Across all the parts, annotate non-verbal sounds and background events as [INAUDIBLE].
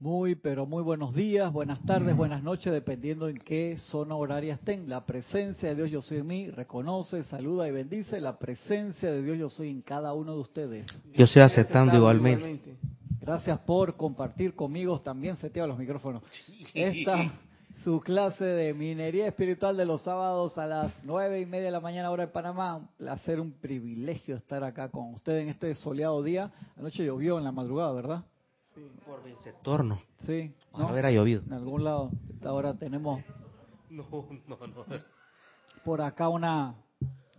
Muy, pero muy buenos días, buenas tardes, buenas noches, dependiendo en qué zona horaria estén. La presencia de Dios Yo Soy en mí reconoce, saluda y bendice la presencia de Dios Yo Soy en cada uno de ustedes. Yo estoy aceptando igualmente. Gracias por compartir conmigo, también seteado los micrófonos. Esta su clase de minería espiritual de los sábados a las nueve y media de la mañana hora de Panamá. Un placer, un privilegio estar acá con ustedes en este soleado día. Anoche llovió en la madrugada, ¿verdad? Sí. Por el sector no. Sí. ¿no? Haber llovido. En algún lado. Ahora tenemos. [LAUGHS] No, no, no. Por acá una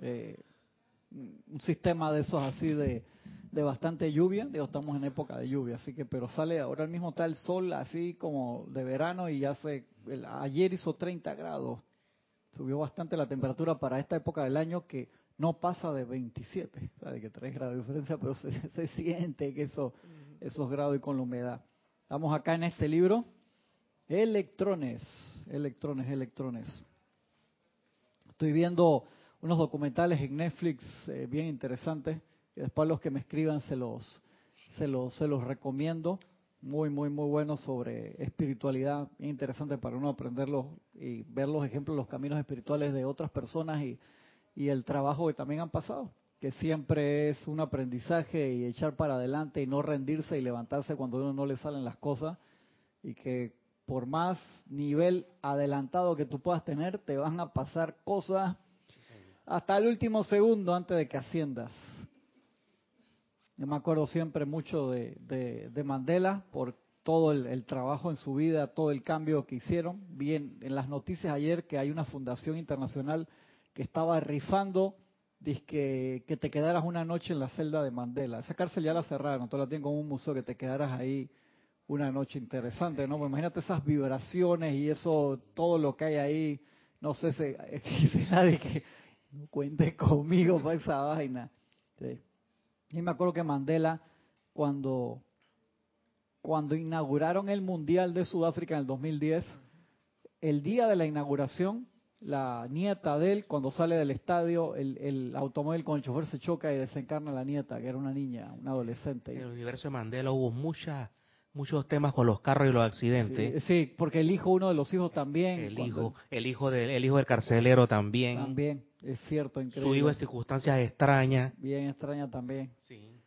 eh, un sistema de esos así de, de bastante lluvia. Digo, estamos en época de lluvia, así que, pero sale ahora mismo está el sol así como de verano y ya se. ayer hizo 30 grados. Subió bastante la temperatura para esta época del año que no pasa de 27, o de que 3 grados de diferencia, pero se, [LAUGHS] se siente que eso esos grados y con la humedad. Estamos acá en este libro, electrones, electrones, electrones. Estoy viendo unos documentales en Netflix eh, bien interesantes, y después los que me escriban se los, se los, se los recomiendo. Muy, muy, muy buenos sobre espiritualidad, interesante para uno aprenderlos y ver los ejemplos, los caminos espirituales de otras personas y, y el trabajo que también han pasado que siempre es un aprendizaje y echar para adelante y no rendirse y levantarse cuando uno no le salen las cosas y que por más nivel adelantado que tú puedas tener, te van a pasar cosas hasta el último segundo antes de que asciendas. Yo me acuerdo siempre mucho de, de, Mandela por todo el, el, trabajo en su vida, todo el cambio que hicieron. Bien, en las noticias ayer que hay una fundación internacional que estaba rifando que, que te quedaras una noche en la celda de Mandela. Esa cárcel ya la cerraron, tú la tienen como un museo, que te quedaras ahí una noche interesante, ¿no? Pues imagínate esas vibraciones y eso, todo lo que hay ahí, no sé si, [LAUGHS] nadie que no cuente conmigo para esa vaina. Y me acuerdo que Mandela, cuando, cuando inauguraron el Mundial de Sudáfrica en el 2010, el día de la inauguración, la nieta de él, cuando sale del estadio, el, el, automóvil con el chofer se choca y desencarna la nieta, que era una niña, una adolescente. En el universo de Mandela hubo muchas muchos temas con los carros y los accidentes. Sí, porque el hijo, uno de los hijos también. El hijo, el hijo del, el hijo del carcelero también. También, es cierto, increíble. Su hijo en circunstancias extrañas. Bien extraña también. Sí.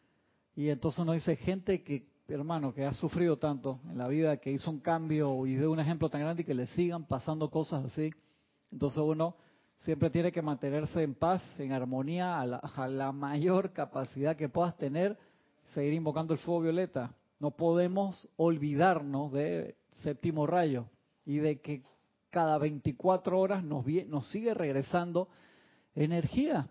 Y entonces uno dice, gente que, hermano, que ha sufrido tanto en la vida, que hizo un cambio y de un ejemplo tan grande y que le sigan pasando cosas así entonces uno siempre tiene que mantenerse en paz, en armonía, a la, mayor capacidad que puedas tener, seguir invocando el fuego violeta. No podemos olvidarnos de séptimo rayo y de que cada 24 horas nos, nos sigue regresando energía.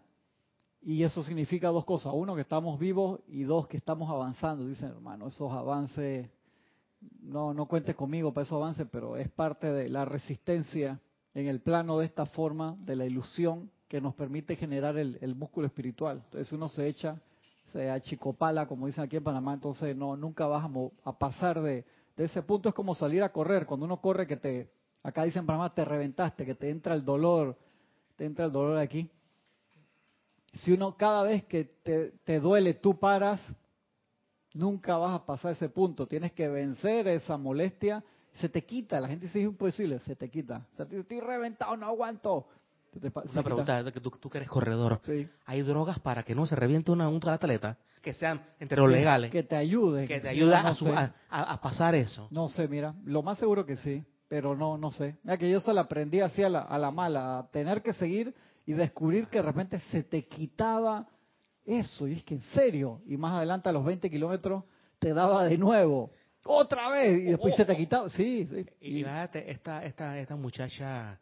Y eso significa dos cosas. Uno, que estamos vivos y dos, que estamos avanzando. Dicen, hermano, esos avances, no, no cuentes conmigo para esos avances, pero es parte de la resistencia en el plano de esta forma, de la ilusión que nos permite generar el, músculo espiritual. Entonces uno se echa, se achicopala, como dicen aquí en Panamá, entonces no nunca vas a, pasar de, ese punto. Es como salir a correr. Cuando uno corre que te, acá dicen en Panamá, te reventaste, que te entra el dolor, te entra el dolor aquí. Si uno cada vez que te, te duele, tú paras, nunca vas a pasar ese punto. Tienes que vencer esa molestia se te quita. La gente dice es imposible, se te quita. O sea, estoy reventado, no aguanto. Una pregunta, que tú, tú, que eres corredor. ¿Hay drogas para que no se reviente una, un atleta? Que sean entre los legales. Que te ayude. Que te ayude a, pasar eso. No sé, mira. Lo más seguro que sí, pero no no sé. Mira que yo se la aprendí así a la, a la mala, a tener que seguir y descubrir que de repente se te quitaba eso. Y es que en serio. Y más adelante a los 20 kilómetros te daba de nuevo otra vez y después se te ha quitado. Sí, sí. y, esta esta esta muchacha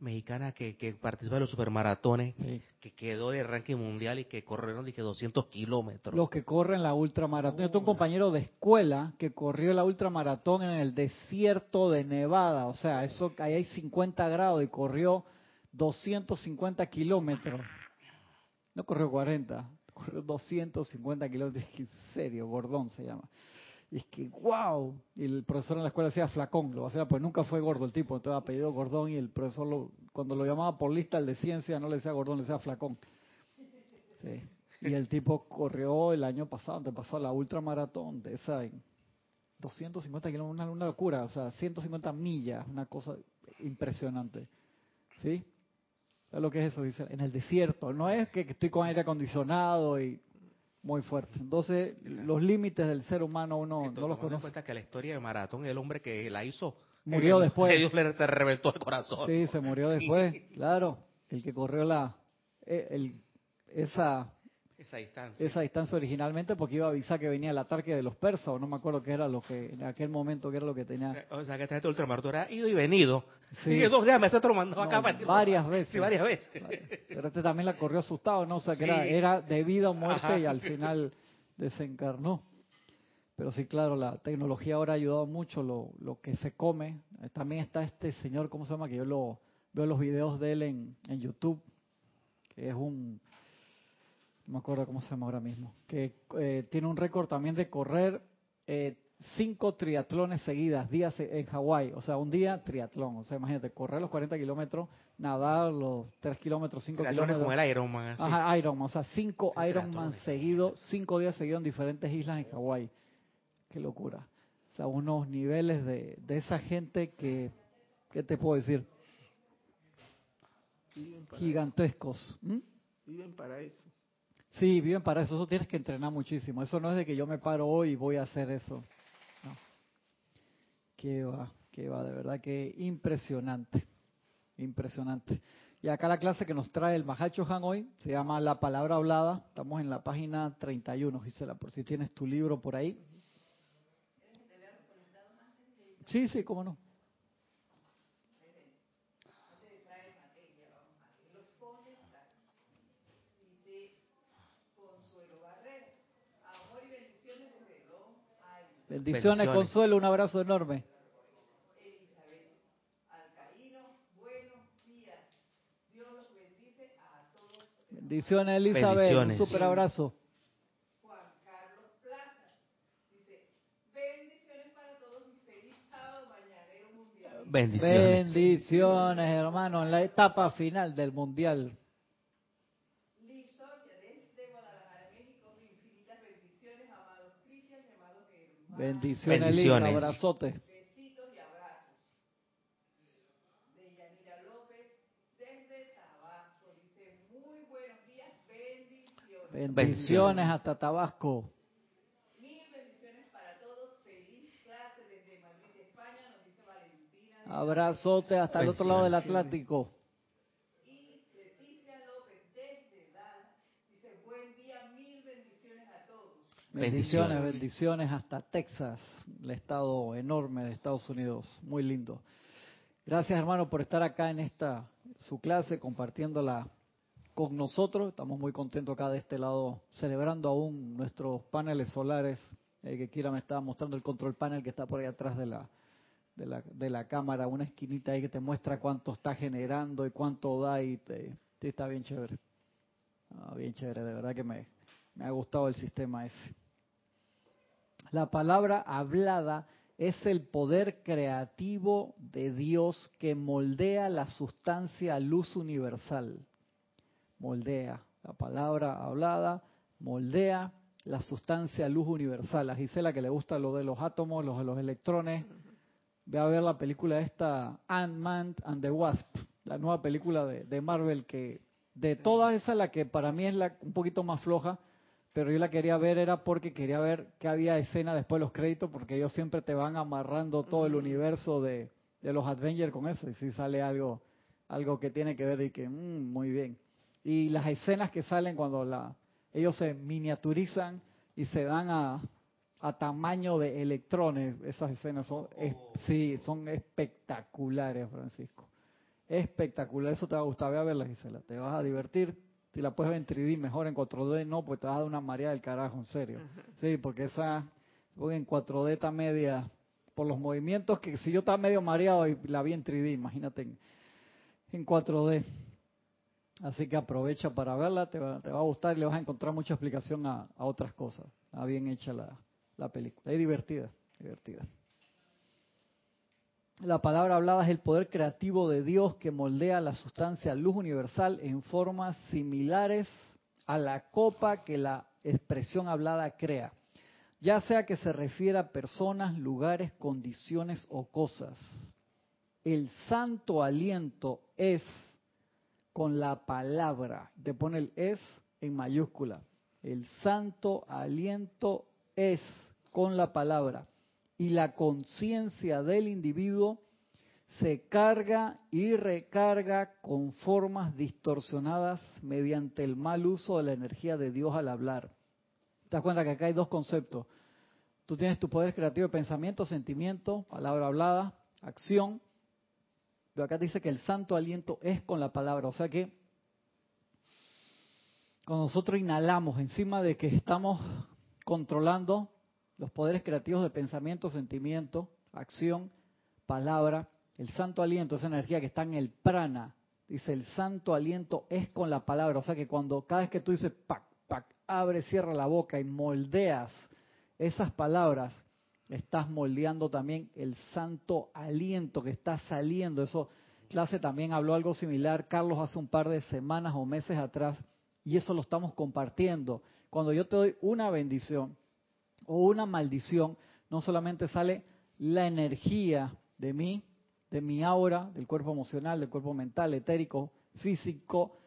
mexicana que, que participó de los supermaratones que quedó de ranking mundial y que corrieron dije 200 kilómetros. Los que corren la ultramaratón. Yo tengo un compañero de escuela que corrió la ultramaratón en el desierto de Nevada. O sea eso ahí hay 50 grados y corrió 250 kilómetros. No corrió 40 corrió 250 kilómetros. En serio Gordón se llama es que, wow. Y el profesor en la escuela decía flacón, lo hacía, pues nunca fue gordo el tipo, entonces apellido Gordón y el profesor lo, cuando lo llamaba por lista el de ciencia no le decía Gordón, le decía flacón. Sí. Y el tipo corrió el año pasado, te pasó la ultramaratón de esa en, 250 kilómetros, una, locura, o sea, 150 millas, una cosa impresionante. ¿Sí? ¿Sabes lo que es eso? Dice, en el desierto. No es que estoy con aire acondicionado y muy fuerte. Entonces, los límites del ser humano uno no los conoce. cuenta que la historia de Maratón, el hombre que la hizo, murió después. [LAUGHS] Dios le se reventó el corazón. Sí, se murió después, claro. El que corrió la eh, el, esa esa distancia. Esa distancia originalmente porque iba a avisar que venía el ataque de los persas, o no me acuerdo qué era lo que, en aquel momento, qué era lo que tenía. Eh, o sea, que este ultramarto era ido y venido. Sí. Y dos días me está tomando acá para Varias veces. Sí, varias veces. Pero este también la corrió asustado, ¿no? O sea, que era, era de vida o muerte y al final desencarnó. Pero sí, claro, la tecnología ahora ha ayudado mucho lo, lo que se come. Eh, también está este señor, ¿cómo se llama? Que yo lo veo los videos de él en, en YouTube, que es un no me acuerdo cómo se llama ahora mismo, que eh, tiene un récord también de correr eh, cinco triatlones seguidas, días en Hawái, o sea, un día triatlón, o sea, imagínate, correr los 40 kilómetros, nadar los 3 kilómetros, 5 kilómetros. como el Ironman. Así. Ajá, Ironman, o sea, cinco Ironman seguidos, cinco días seguidos en diferentes islas en Hawái. Qué locura. O sea, unos niveles de, de esa gente que, ¿qué te puedo decir? Gigantescos. ¿Mm? Viven para eso. Sí, viven para eso. Eso tienes que entrenar muchísimo. Eso no es de que yo me paro hoy y voy a hacer eso. No. Qué va, qué va, de verdad que impresionante. Impresionante. Y acá la clase que nos trae el Mahacho Han hoy se llama La Palabra Hablada. Estamos en la página 31, Gisela, por si tienes tu libro por ahí. Sí, sí, cómo no. Bendiciones, Consuelo, un abrazo enorme. Elizabeth. Bendiciones, Elizabeth, un super abrazo. Juan Carlos Plaza dice, bendiciones para todos y feliz sábado mañanero mundial. Bendiciones. Bendiciones, hermano, en la etapa final del mundial. Bendiciones, Bendiciones. abrazote. Besitos y abrazos. De Yanira López, desde Tabasco, dice, muy buenos días, bendiciones. Bendiciones hasta Tabasco. Mil bendiciones para todos, feliz clase desde Madrid, España, nos dice Valentina. Abrazote hasta el otro lado del Atlántico. Bendiciones, bendiciones hasta Texas, el estado enorme de Estados Unidos, muy lindo. Gracias hermano por estar acá en esta su clase, compartiéndola con nosotros. Estamos muy contentos acá de este lado, celebrando aún nuestros paneles solares. El que quiera me estaba mostrando el control panel que está por ahí atrás de la, de la, de la cámara, una esquinita ahí que te muestra cuánto está generando y cuánto da y te, está bien chévere. Ah, bien chévere, de verdad que me, me ha gustado el sistema ese. La palabra hablada es el poder creativo de Dios que moldea la sustancia luz universal. Moldea. La palabra hablada moldea la sustancia luz universal. A Gisela que le gusta lo de los átomos, los de los electrones. Ve a ver la película esta, Ant-Man and the Wasp, la nueva película de, de, Marvel que de todas esas la que para mí es la un poquito más floja, pero yo la quería ver era porque quería ver qué había escena después de los créditos, porque ellos siempre te van amarrando todo el universo de, los Avengers con eso, y si sale algo algo que tiene que ver y que, mmm, muy bien. Y las escenas que salen cuando la, ellos se miniaturizan y se dan a, a tamaño de electrones, esas escenas son, oh. sí, son espectaculares, Francisco. Espectacular, eso te va a gustar, ve a verlas, Gisela, te vas a divertir si la puedes ver en 3D, mejor en 4D no, pues te vas a dar una marea del carajo, en serio. Sí, porque esa, en 4D está media, por los movimientos que si yo estaba medio mareado y la vi en 3D, imagínate en, 4D. Así que aprovecha para verla, te va, a gustar y le vas a encontrar mucha explicación a, otras cosas. Está bien hecha la, la película. Es divertida, divertida. La palabra hablada es el poder creativo de Dios que moldea la sustancia luz universal en formas similares a la copa que la expresión hablada crea. ya sea que se refiera a personas, lugares, condiciones o cosas. El santo aliento es con la palabra. Te pone el es en mayúscula. El santo aliento es con la palabra. Y la conciencia del individuo se carga y recarga con formas distorsionadas mediante el mal uso de la energía de Dios al hablar. Te das cuenta que acá hay dos conceptos. Tú tienes tu poder creativo de pensamiento, sentimiento, palabra hablada, acción. Pero acá dice que el santo aliento es con la palabra. O sea que cuando nosotros inhalamos encima de que estamos controlando los poderes creativos de pensamiento, sentimiento, acción, palabra, el santo aliento, esa energía que está en el prana, dice el santo aliento es con la palabra. O sea que cuando cada vez que tú dices pac, pac, abre, cierra la boca y moldeas esas palabras, estás moldeando también el santo aliento que está saliendo. Eso clase también habló algo similar Carlos hace un par de semanas o meses atrás y eso lo estamos compartiendo. Cuando yo te doy una bendición o una maldición, no solamente sale la energía de mí, de mi aura, del cuerpo emocional, del cuerpo mental, etérico, físico,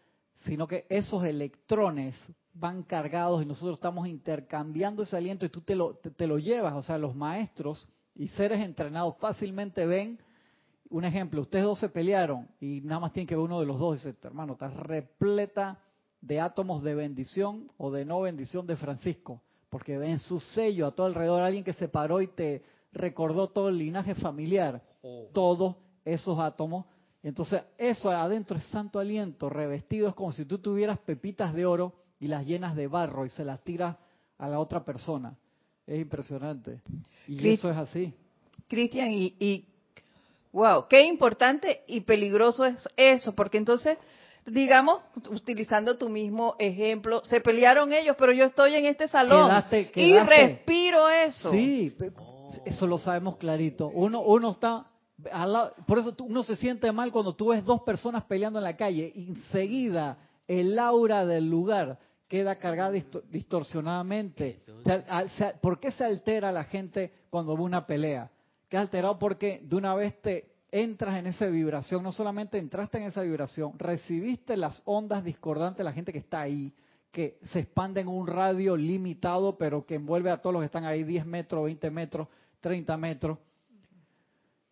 sino que esos electrones van cargados y nosotros estamos intercambiando ese aliento y tú te lo, te, lo llevas. O sea, los maestros y seres entrenados fácilmente ven, un ejemplo, ustedes dos se pelearon y nada más tienen que ver uno de los dos y dice, hermano, estás repleta de átomos de bendición o de no bendición de Francisco, porque ven su sello a todo alrededor, alguien que se paró y te recordó todo el linaje familiar, oh. todos esos átomos. Entonces, eso adentro es santo aliento, revestido, es como si tú tuvieras pepitas de oro y las llenas de barro y se las tiras a la otra persona. Es impresionante. Y eso es así. Cristian, y, y, wow, qué importante y peligroso es eso, porque entonces, digamos, utilizando tu mismo ejemplo, se pelearon ellos, pero yo estoy en este salón y respiro eso. Sí, eso lo sabemos clarito. Uno, uno está, por eso uno se siente mal cuando tú ves dos personas peleando en la calle. Enseguida el aura del lugar queda cargada distorsionadamente. ¿Por qué se altera la gente cuando ve una pelea? Queda alterado porque de una vez te entras en esa vibración, no solamente entraste en esa vibración, recibiste las ondas discordantes de la gente que está ahí, que se expanden en un radio limitado, pero que envuelve a todos los que están ahí 10 metros, 20 metros, 30 metros.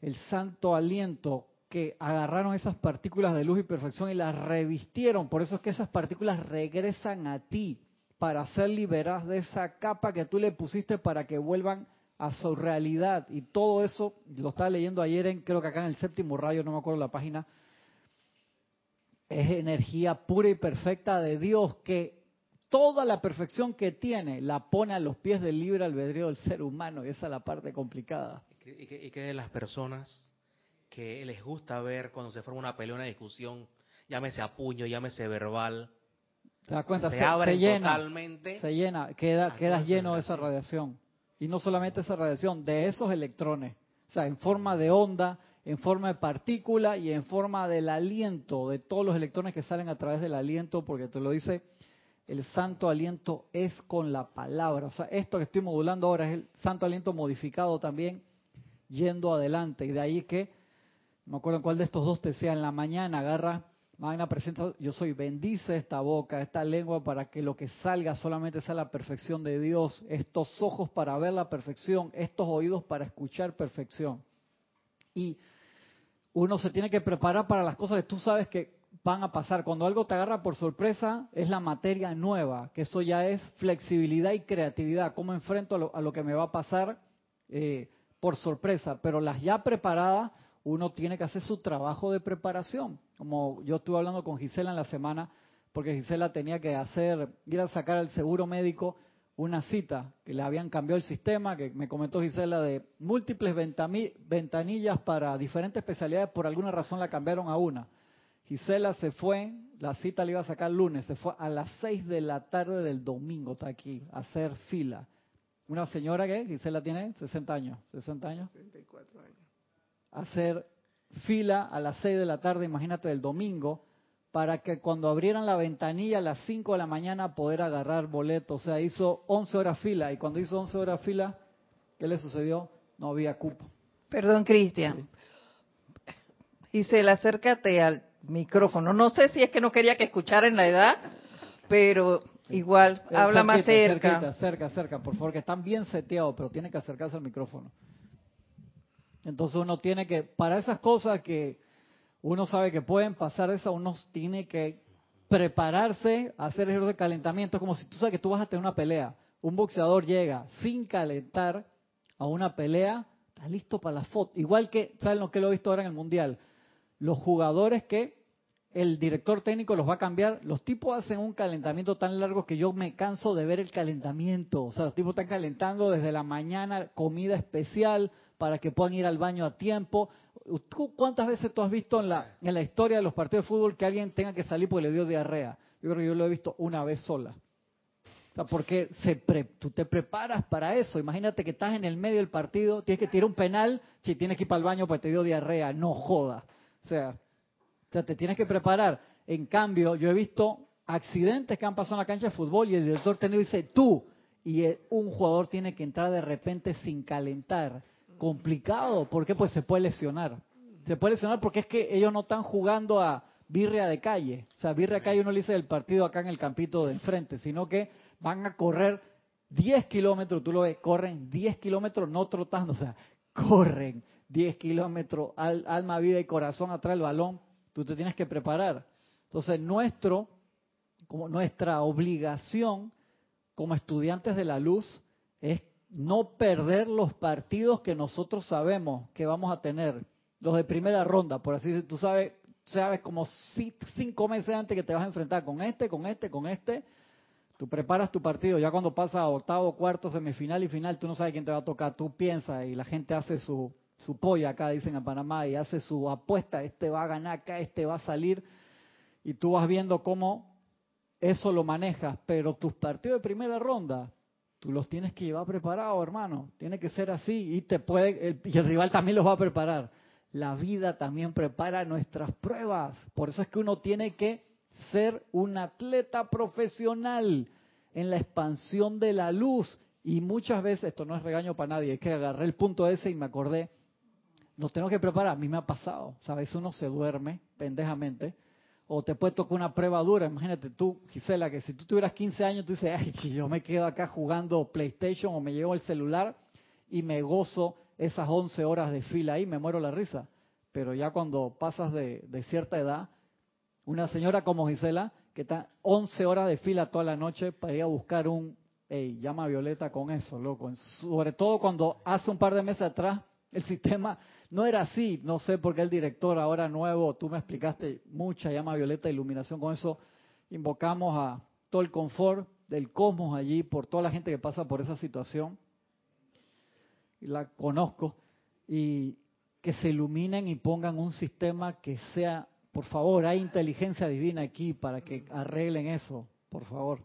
El santo aliento que agarraron esas partículas de luz y perfección y las revistieron. Por eso es que esas partículas regresan a ti para ser liberadas de esa capa que tú le pusiste para que vuelvan a su realidad. Y todo eso, lo estaba leyendo ayer en, creo que acá en el séptimo rayo, no me acuerdo la página, es energía pura y perfecta de Dios que toda la perfección que tiene la pone a los pies del libre albedrío del ser humano, y esa es la parte complicada. Y que, de las personas que les gusta ver cuando se forma una pelea, una discusión, llámese a puño, llámese verbal, ¿Te das cuenta? Se, abre llena, totalmente. Se llena, queda, quedas lleno de esa radiación. Y no solamente esa radiación, de esos electrones. O sea, en forma de onda, en forma de partícula y en forma del aliento, de todos los electrones que salen a través del aliento, porque te lo dice el santo aliento es con la palabra. O sea, esto que estoy modulando ahora es el santo aliento modificado también, yendo adelante. Y de ahí que, no me acuerdo en cuál de estos dos te sea, en la mañana agarra, Magna presenta, yo soy, bendice esta boca, esta lengua para que lo que salga solamente sea la perfección de Dios, estos ojos para ver la perfección, estos oídos para escuchar perfección. Y uno se tiene que preparar para las cosas que tú sabes que van a pasar. Cuando algo te agarra por sorpresa, es la materia nueva, que eso ya es flexibilidad y creatividad. ¿Cómo enfrento a lo, que me va a pasar eh, por sorpresa? Pero las ya preparadas, uno tiene que hacer su trabajo de preparación. Como yo estuve hablando con Gisela en la semana, porque Gisela tenía que hacer, ir a sacar al seguro médico una cita, que le habían cambiado el sistema, que me comentó Gisela, de múltiples ventanillas para diferentes especialidades, por alguna razón la cambiaron a una. Gisela se fue, la cita le iba a sacar el lunes, se fue a las 6 de la tarde del domingo, está aquí, a hacer fila. Una señora que, Gisela tiene 60 años, 60 años. 64 años. Hacer fila a las 6 de la tarde, imagínate, del domingo, para que cuando abrieran la ventanilla a las 5 de la mañana poder agarrar boleto. O sea, hizo 11 horas fila y cuando hizo 11 horas fila, ¿qué le sucedió? No había cupo. Perdón, Cristian. Gisela, acércate al micrófono. No sé si es que no quería que escucharan la edad, pero igual, Eh, habla más cerquita, cerca. Cerca, cerca, cerca, por favor, que están bien seteados, pero tienen que acercarse al micrófono. Entonces uno tiene que, para esas cosas que uno sabe que pueden pasar, esa uno tiene que prepararse, hacer ejercicio de calentamiento. Como si tú sabes que tú vas a tener una pelea. Un boxeador llega sin calentar a una pelea, está listo para la foto. Igual que, ¿saben lo que lo he visto ahora en el Mundial? Los jugadores que el director técnico los va a cambiar. Los tipos hacen un calentamiento tan largo que yo me canso de ver el calentamiento. O sea, los tipos están calentando desde la mañana, comida especial para que puedan ir al baño a tiempo. ¿Tú ¿Cuántas veces tú has visto en la, en la historia de los partidos de fútbol que alguien tenga que salir porque le dio diarrea? Yo creo que yo lo he visto una vez sola. O sea, porque se pre- tú te preparas para eso. Imagínate que estás en el medio del partido, tienes que tirar un penal, si tienes que ir para el baño porque te dio diarrea. No joda. O sea, o sea, te tienes que preparar. En cambio, yo he visto accidentes que han pasado en la cancha de fútbol y el director técnico dice tú y un jugador tiene que entrar de repente sin calentar. Complicado, ¿por qué? Pues se puede lesionar. Se puede lesionar porque es que ellos no están jugando a birria de calle. O sea, birria de calle uno le dice del partido acá en el campito de enfrente, sino que van a correr 10 kilómetros, tú lo ves, corren 10 kilómetros no trotando, o sea, corren 10 kilómetros, al, alma, vida y corazón atrás del balón, tú te tienes que preparar. Entonces, nuestro, como nuestra obligación como estudiantes de la luz es no perder los partidos que nosotros sabemos que vamos a tener, los de primera ronda, por así decirlo, tú sabes, sabes como ci- cinco meses antes que te vas a enfrentar con este, con este, con este, Tú preparas tu partido, ya cuando pasa a octavo, cuarto, semifinal y final, tú no sabes quién te va a tocar, tú piensas y la gente hace su, su polla acá, dicen en Panamá, y hace su apuesta, este va a ganar acá, este va a salir, y tú vas viendo cómo eso lo manejas, pero tus partidos de primera ronda, tú los tienes que llevar preparados, hermano, tiene que ser así, y te puede, el- y el rival también los va a preparar. La vida también prepara nuestras pruebas, por eso es que uno tiene que ser un atleta profesional en la expansión de la luz. Y muchas veces, esto no es regaño para nadie, es que agarré el punto ese y me acordé, nos tenemos que preparar, a mí me ha pasado, ¿sabes? Uno se duerme pendejamente, o te puede tocar una prueba dura, imagínate tú, Gisela, que si tú tuvieras 15 años, tú dices, ay, yo me quedo acá jugando PlayStation o me llevo el celular y me gozo esas 11 horas de fila ahí, me muero la risa. Pero ya cuando pasas de, de cierta edad, una señora como Gisela, que está 11 horas de fila toda la noche para ir a buscar un, hey, llama Violeta con eso, loco. Sobre todo cuando hace un par de meses atrás el sistema no era así. No sé por qué el director ahora nuevo, tú me explicaste mucha llama Violeta, iluminación con eso. Invocamos a todo el confort del cosmos allí por toda la gente que pasa por esa situación. Y la conozco. Y que se iluminen y pongan un sistema que sea por favor, hay inteligencia divina aquí para que arreglen eso, por favor.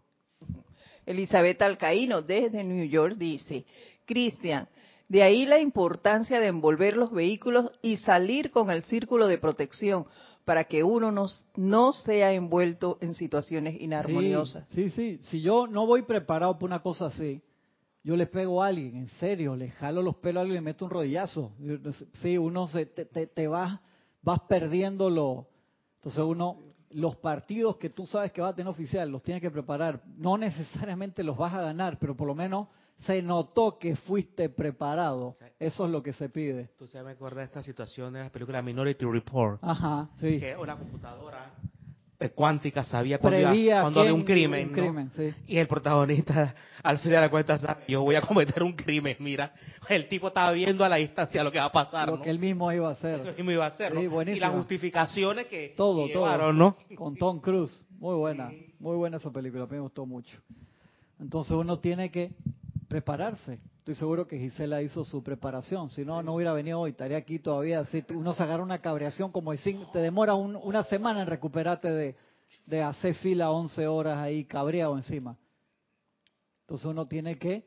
Elizabeth Alcaíno desde New York dice, Cristian, de ahí la importancia de envolver los vehículos y salir con el círculo de protección para que uno no, no sea envuelto en situaciones inarmoniosas. Sí, sí, sí. Si yo no voy preparado para una cosa así, yo le pego a alguien, en serio, le jalo los pelos a alguien y le meto un rodillazo. Sí, uno se, te, te, te vas, vas perdiendo lo... Entonces uno, los partidos que tú sabes que va a tener oficial, los tienes que preparar. No necesariamente los vas a ganar, pero por lo menos se notó que fuiste preparado. Eso es lo que se pide. Tú sabes, me acuerdas de esta situación de la película Minority Report. Ajá, sí. Que una computadora eh, cuántica sabía cuando, iba- Prevía cuando había un crimen, un ¿no? crimen, sí. Y el protagonista, [LAUGHS] al final de la cuenta, sabe, yo voy a cometer un crimen, mira. El tipo estaba viendo a la distancia lo que va a pasar, Lo ¿no? que él mismo iba a Lo hacer. mismo iba a hacer, y las justificaciones que Todo, todo. Con Tom Cruise. Muy buena, muy buena esa película, a mí me gustó mucho. Entonces uno tiene que prepararse. Estoy seguro que Gisela hizo su preparación, si no, no hubiera venido hoy, estaría aquí todavía. Así, uno se agarra una cabreación como de cinco- te demora un- una semana en recuperarte de, de hacer fila 11 horas ahí cabreado encima. Entonces uno tiene que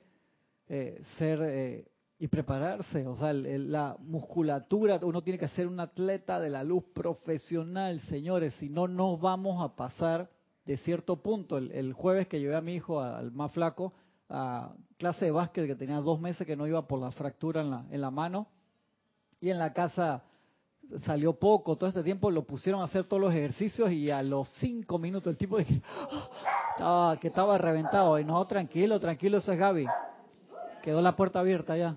eh, ser eh, y prepararse, o sea, la musculatura, uno tiene que ser un atleta de la luz profesional, señores, si no, no vamos a pasar de cierto punto. El, jueves que llevé a mi hijo, al más flaco, a clase de básquet que tenía dos meses que no iba por la fractura en la, en la mano, y en la casa salió poco, todo este tiempo lo pusieron a hacer todos los ejercicios y a los cinco minutos el tipo dije, estaba, que estaba reventado, y no, tranquilo, tranquilo, eso es Gaby. Quedó la puerta abierta ya.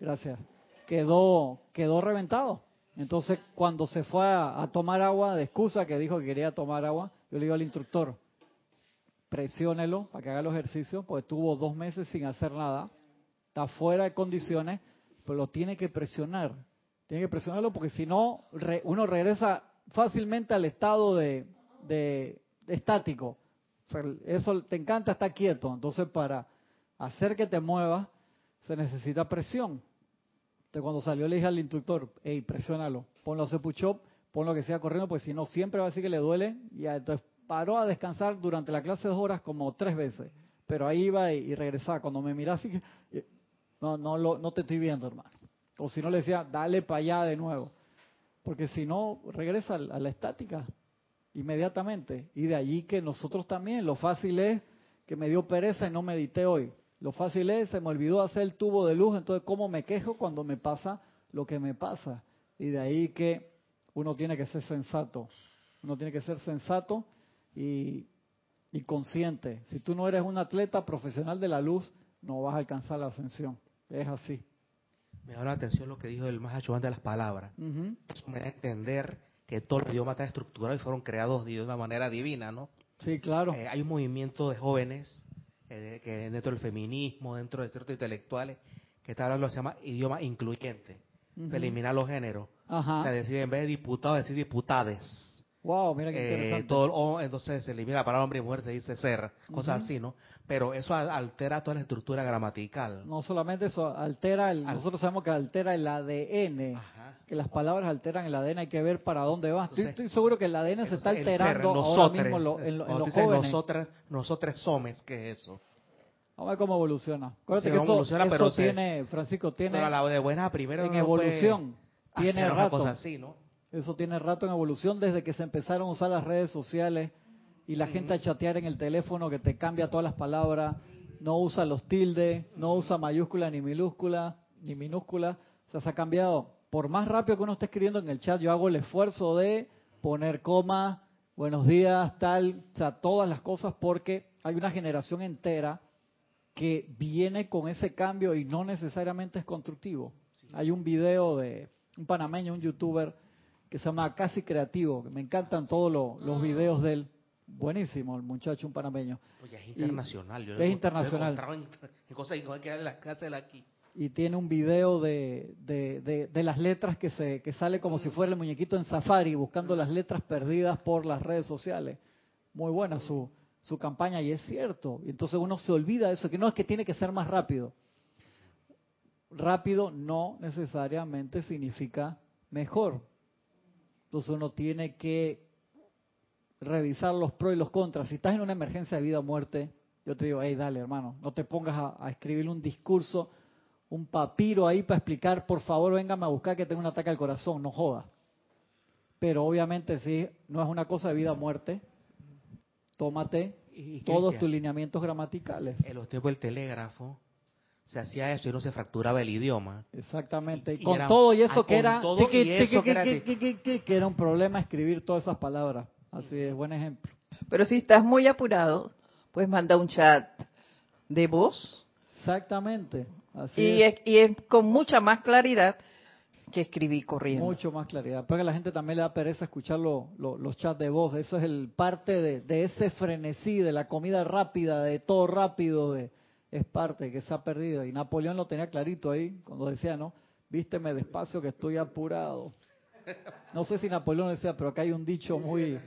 Gracias. Quedó, quedó reventado. Entonces, cuando se fue a, tomar agua, de excusa que dijo que quería tomar agua, yo le digo al instructor, presiónelo para que haga los ejercicios, pues estuvo dos meses sin hacer nada, está fuera de condiciones, pero lo tiene que presionar. Tiene que presionarlo porque si no, uno regresa fácilmente al estado de, de, estático. eso te encanta estar quieto. Entonces, para hacer que te muevas, se necesita presión. Entonces cuando salió le dije al instructor, hey, presiónalo, ponlo a hacer push-up, ponlo que sea corriendo, porque si no siempre va a decir que le duele. Y entonces paró a descansar durante la clase dos horas como tres veces. Pero ahí iba y, regresaba. Cuando me miraba así, que, no, no, lo, no te estoy viendo, hermano. O si no le decía, dale para allá de nuevo. Porque si no, regresa a la estática inmediatamente. Y de allí que nosotros también, lo fácil es que me dio pereza y no medité hoy. Lo fácil es, se me olvidó hacer el tubo de luz, entonces ¿cómo me quejo cuando me pasa lo que me pasa? Y de ahí que uno tiene que ser sensato, uno tiene que ser sensato y, consciente. Si tú no eres un atleta profesional de la luz, no vas a alcanzar la ascensión. Es así. Me da la atención lo que dijo el más antes de las palabras. Eso me da a entender que todos los idiomas están estructurados y fueron creados de una manera divina, ¿no? Sí, claro. Eh, hay un movimiento de jóvenes eh, que dentro del feminismo, dentro de ciertos intelectuales, que está hablando se llama idioma incluyente, eliminar los géneros. O sea, decir en vez de diputado, decir diputades. Wow, mira qué eh, interesante. Todo, entonces se elimina la palabra hombre y mujer, se dice ser, cosas así, ¿no? Pero eso altera toda la estructura gramatical. No solamente eso, altera, el, nosotros sabemos que altera el ADN, que las palabras alteran el ADN, hay que ver para dónde va. Estoy, seguro que el ADN se está alterando ahora mismo en, los jóvenes. Nosotros, nosotros somos, ¿qué es eso? Vamos a ver cómo evoluciona. Acuérdate que eso, eso tiene, Francisco, tiene... Pero la de buena primero En evolución, tiene rato. Así, ¿no? Eso tiene rato en evolución desde que se empezaron a usar las redes sociales y la gente a chatear en el teléfono que te cambia todas las palabras, no usa los tildes, no usa mayúscula ni minúscula, ni minúscula. O sea, se ha cambiado. Por más rápido que uno esté escribiendo en el chat, yo hago el esfuerzo de poner coma, buenos días, tal, o sea, todas las cosas porque hay una generación entera que viene con ese cambio y no necesariamente es constructivo. Hay un video de un panameño, un youtuber, que se llama Casi Creativo, que me encantan todos los videos de él. Buenísimo el muchacho, un panameño. Pues es internacional. es internacional. [LAUGHS] Y tiene un video de, de, las letras que, se, que sale como si fuera el muñequito en Safari, buscando las letras perdidas por las redes sociales. Muy buena su, su campaña y es cierto. Y entonces uno se olvida de eso, que no es que tiene que ser más rápido. Rápido no necesariamente significa mejor. Entonces uno tiene que revisar los pros y los contras. Si estás en una emergencia de vida o muerte, yo te digo, hey, dale hermano, no te pongas a, escribir un discurso, un papiro ahí para explicar, por favor, véngame a buscar que tengo un ataque al corazón, no joda. Pero obviamente si no es una cosa de vida o muerte, tómate todos tus lineamientos gramaticales. Tiempos del telégrafo, se hacía eso y no se fracturaba el idioma. Exactamente. con todo y eso que era, que, era un problema escribir todas esas palabras. Así es, buen ejemplo. Pero si estás muy apurado, pues manda un chat de voz. Exactamente. Así y, es. y es con mucha más claridad que escribir corriendo. Mucho más claridad. Porque a la gente también le da pereza escuchar los chats de voz. Eso es el parte de, de ese frenesí, de la comida rápida, de todo rápido, de es parte que se ha perdido. Y Napoleón lo tenía clarito ahí, cuando decía, ¿no? Vísteme despacio que estoy apurado. No sé si Napoleón decía, pero acá hay un dicho muy...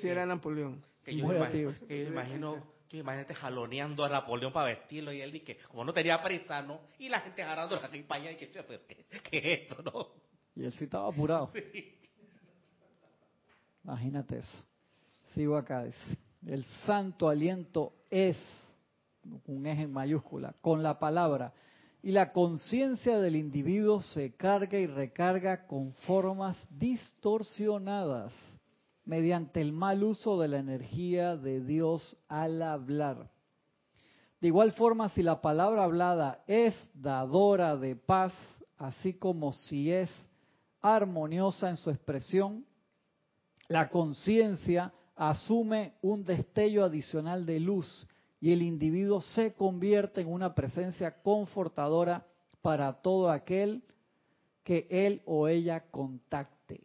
Sí, era Napoleón. Que yo, imagino, yo imagínate jaloneando a Napoleón para vestirlo y él dice, como no tenía prisa, ¿no? Y la gente agarrando la para allá y que, ¿qué, es esto, no? Y él sí estaba apurado. Imagínate eso. Sigo acá. El santo aliento es un eje en mayúscula, con la palabra y la conciencia del individuo se carga y recarga con formas distorsionadas mediante el mal uso de la energía de Dios al hablar. De igual forma, si la palabra hablada es dadora de paz, así como si es armoniosa en su expresión, la conciencia asume un destello adicional de luz y el individuo se convierte en una presencia confortadora para todo aquel que él o ella contacte.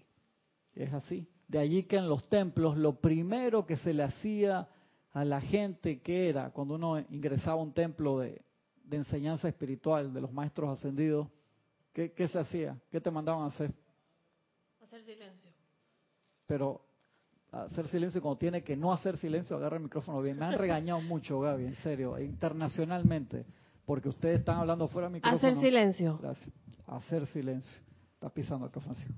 Es así. De allí que en los templos lo primero que se le hacía a la gente que era, cuando uno ingresaba a un templo de, enseñanza espiritual de los maestros ascendidos, ¿qué, ¿qué, se hacía? ¿Qué te mandaban a hacer? Hacer silencio. Pero hacer silencio cuando tiene que no hacer silencio, agarra el micrófono bien. Me han regañado mucho, Gaby, en serio, internacionalmente, porque ustedes están hablando fuera del micrófono. Hacer silencio. Gracias. Hacer silencio. Está pisando acá, Francisco.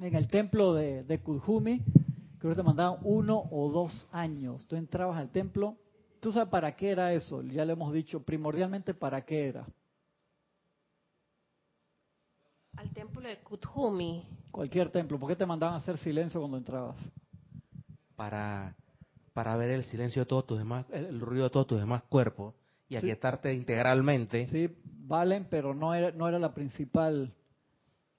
En el templo de, de Kudjumi, creo que te mandaban uno o dos años. Tú entrabas al templo, ¿tú sabes para qué era eso? Ya le hemos dicho, primordialmente para qué era. Al templo de Kudjumi. Cualquier templo. ¿Por qué te mandaban a hacer silencio cuando entrabas? Para, para ver el silencio de todos tus demás, el ruido de todos tus demás cuerpos y aquietarte integralmente. Sí, valen, pero no era, no era la principal.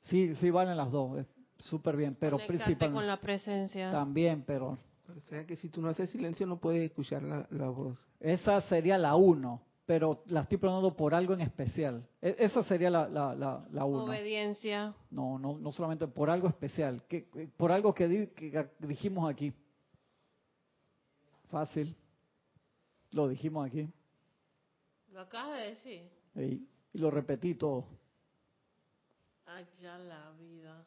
Sí, sí valen las dos, súper bien, pero principal. con la presencia. También, pero. O sea que si tú no haces silencio no puedes escuchar la, la voz. Esa sería la uno, pero la estoy poniendo por algo en especial. E, esa sería la, la, la, uno. Obediencia. No, no, no solamente por algo especial, que, por algo que, que dijimos aquí. Fácil. Lo dijimos aquí. Lo acabas de decir. Y, lo repetí todo. Allá la vida.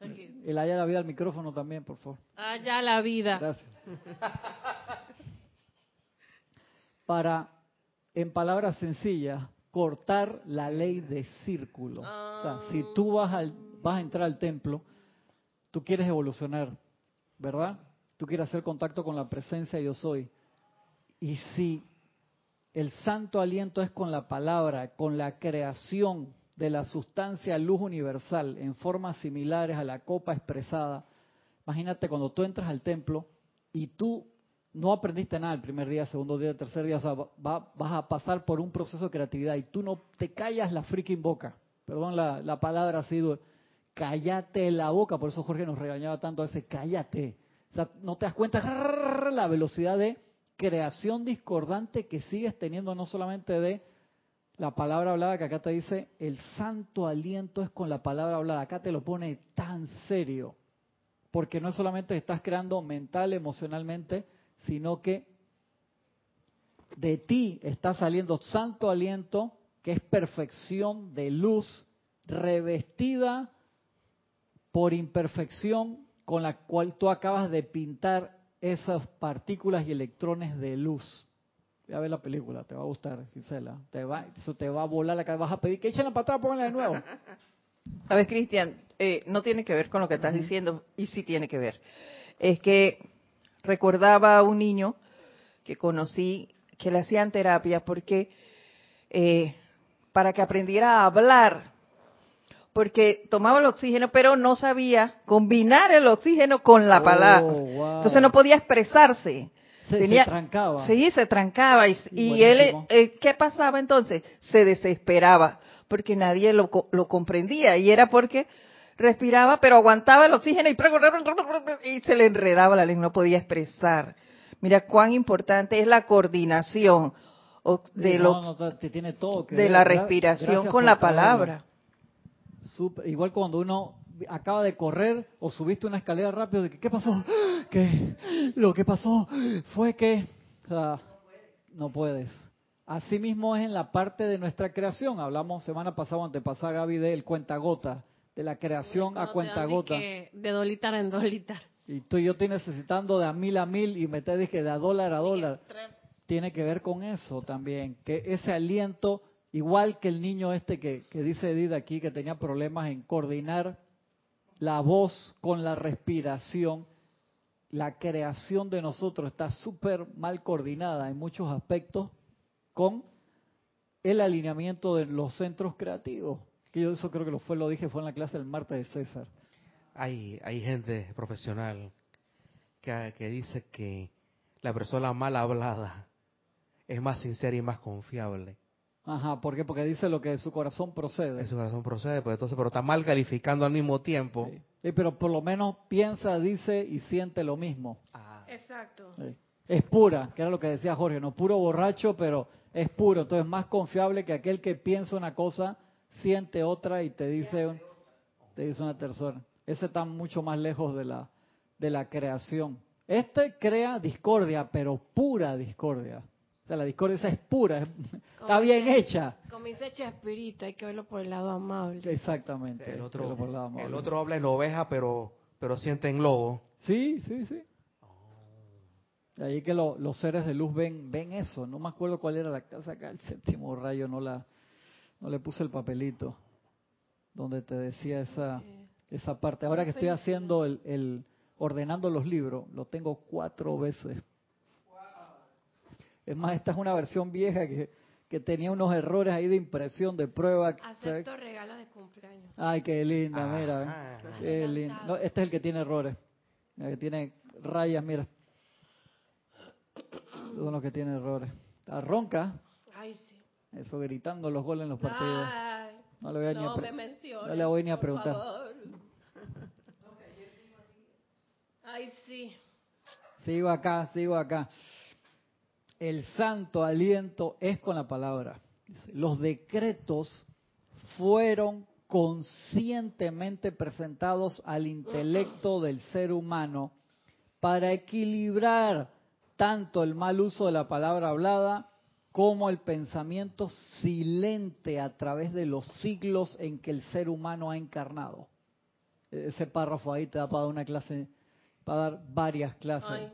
El allá la vida al micrófono también, por favor. Allá la vida. Gracias. Para, en palabras sencillas, cortar la ley de círculo. O sea, si tú vas, al, vas a entrar al templo, tú quieres evolucionar, ¿verdad? Tú quieres hacer contacto con la presencia yo soy. Y si el santo aliento es con la palabra, con la creación de la sustancia luz universal en formas similares a la copa expresada, imagínate cuando tú entras al templo y tú no aprendiste nada el primer día, segundo día, tercer día, o sea, vas a pasar por un proceso de creatividad y tú no te callas la freaking boca. Perdón, la, la palabra ha sido, cállate la boca, por eso Jorge nos regañaba tanto a veces, cállate no te das cuenta la velocidad de creación discordante que sigues teniendo no solamente de la palabra hablada, que acá te dice, el santo aliento es con la palabra hablada. Acá te lo pone tan serio, porque no solamente estás creando mental, emocionalmente, sino que de ti está saliendo santo aliento, que es perfección de luz, revestida por imperfección con la cual tú acabas de pintar esas partículas y electrones de luz. Voy a ver la película, te va a gustar, Gisela. Te va, eso te va a volar la cabeza. Vas a pedir que echen la patada, pónganla de nuevo. [LAUGHS] Sabes, Cristian, eh, no tiene que ver con lo que estás diciendo, y sí tiene que ver. Es que recordaba a un niño que conocí que le hacían terapia porque eh, para que aprendiera a hablar porque tomaba el oxígeno, pero no sabía combinar el oxígeno con la oh, palabra. Entonces no podía expresarse. Se, trancaba. Sí, se trancaba. Y, él, eh, ¿qué pasaba entonces? Se desesperaba, porque nadie lo, lo comprendía. Y era porque respiraba, pero aguantaba el oxígeno y, y se le enredaba la lengua, no podía expresar. Mira cuán importante es la coordinación de, de la respiración con la palabra igual cuando uno acaba de correr o subiste una escalera rápido, de que, ¿qué pasó? [GASPS] Que lo que pasó fue que no puedes. Así mismo es en la parte de nuestra creación. Hablamos semana pasada antepasada, Gaby, del cuentagota, de la creación a cuentagota. De dolitar en dolitar. Y tú y yo estoy necesitando de a mil a mil y me te dije de a dólar a dólar. Tiene que ver con eso también, que ese aliento Igual que el niño este que, dice Edith aquí, que tenía problemas en coordinar la voz con la respiración, la creación de nosotros está súper mal coordinada en muchos aspectos con el alineamiento de los centros creativos. Que yo eso creo que lo fue, lo dije, fue en la clase del martes de César. Hay, hay gente profesional que, que dice que la persona mal hablada es más sincera y más confiable. Ajá, ¿por qué? Porque dice lo que de su corazón procede. De su corazón procede, pues entonces, pero está mal calificando al mismo tiempo. Sí. pero por lo menos piensa, dice y siente lo mismo. Ah. Exacto. Es pura, que era lo que decía Jorge, no puro borracho, pero es puro. Entonces, más confiable que aquel que piensa una cosa, siente otra y te dice, te dice una tercera. Ese está mucho más lejos de la, de la creación. Este crea discordia, pero pura discordia. O sea, la discordia esa es pura, [LAUGHS] está bien hecha. Como dice Chespirita, hay que verlo por el lado amable. Exactamente. El otro, el, otro habla en oveja, pero, pero siente en lobo. Sí, sí, sí. De ahí que los seres de luz ven ven eso. No me acuerdo cuál era la casa acá, el séptimo rayo, no la no le puse el papelito donde te decía esa esa parte. Ahora que estoy haciendo el, el ordenando los libros, lo tengo cuatro veces es más, esta es una versión vieja que, que tenía unos errores ahí de impresión, de prueba. Acepto regalos de cumpleaños. Ay, qué linda, mira. Qué linda. este es el que tiene errores. El que tiene rayas, mira. Son los que tiene errores. Está ronca. Ay, sí. Eso gritando los goles en los partidos. Ay, no le voy a, no ni, me mencione, no le voy ni a preguntar. [LAUGHS] Ay, sí. Sigo acá, sigo acá el santo aliento es con la palabra. Los decretos fueron conscientemente presentados al intelecto del ser humano para equilibrar tanto el mal uso de la palabra hablada como el pensamiento silente a través de los siglos en que el ser humano ha encarnado. Ese párrafo ahí te da para dar una clase, para dar varias clases.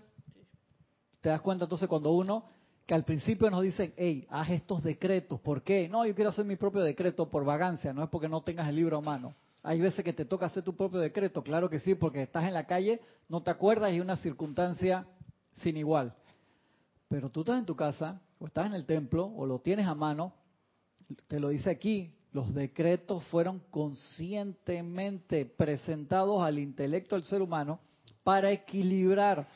¿Te das cuenta entonces cuando uno, que al principio nos dicen, hey, haz estos decretos, ¿por qué? No, yo quiero hacer mi propio decreto por vagancia, no es porque no tengas el libro a mano. Hay veces que te toca hacer tu propio decreto, claro que sí, porque estás en la calle, no te acuerdas y una circunstancia sin igual. Pero tú estás en tu casa, o estás en el templo, o lo tienes a mano, te lo dice aquí, los decretos fueron conscientemente presentados al intelecto del ser humano para equilibrar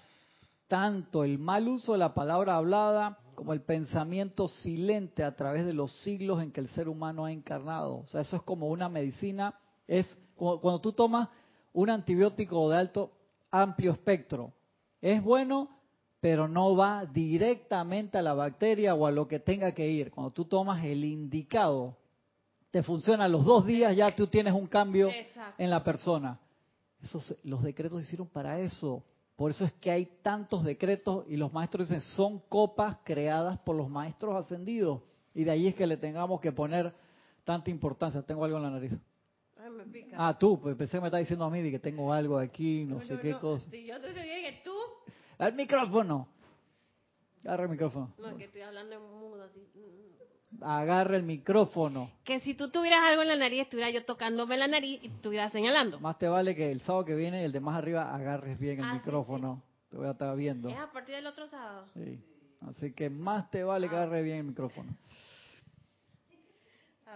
tanto el mal uso de la palabra hablada como el pensamiento silente a través de los siglos en que el ser humano ha encarnado. O sea, eso es como una medicina, es como cuando tú tomas un antibiótico de alto, amplio espectro. Es bueno, pero no va directamente a la bacteria o a lo que tenga que ir. Cuando tú tomas el indicado, te funciona los dos días, ya tú tienes un cambio en la persona. Esos, los decretos se hicieron para eso por eso es que hay tantos decretos y los maestros dicen son copas creadas por los maestros ascendidos. Y de ahí es que le tengamos que poner tanta importancia. Tengo algo en la nariz. Ay, me pica. Ah, tú, pues pensé que me estás diciendo a mí de que tengo algo aquí, no, sé qué cosa. Si yo te dije que tú. El micrófono. Agarra el micrófono. No, que estoy hablando en mudo así agarra el micrófono. Que si tú tuvieras algo en la nariz, estuviera yo tocándome la nariz y estuviera señalando. Más te vale que el sábado que viene, el de más arriba, agarres bien el ah, micrófono. Te voy a estar viendo. Es a partir del otro sábado. Sí. Así que más te vale que ah. agarres bien el micrófono.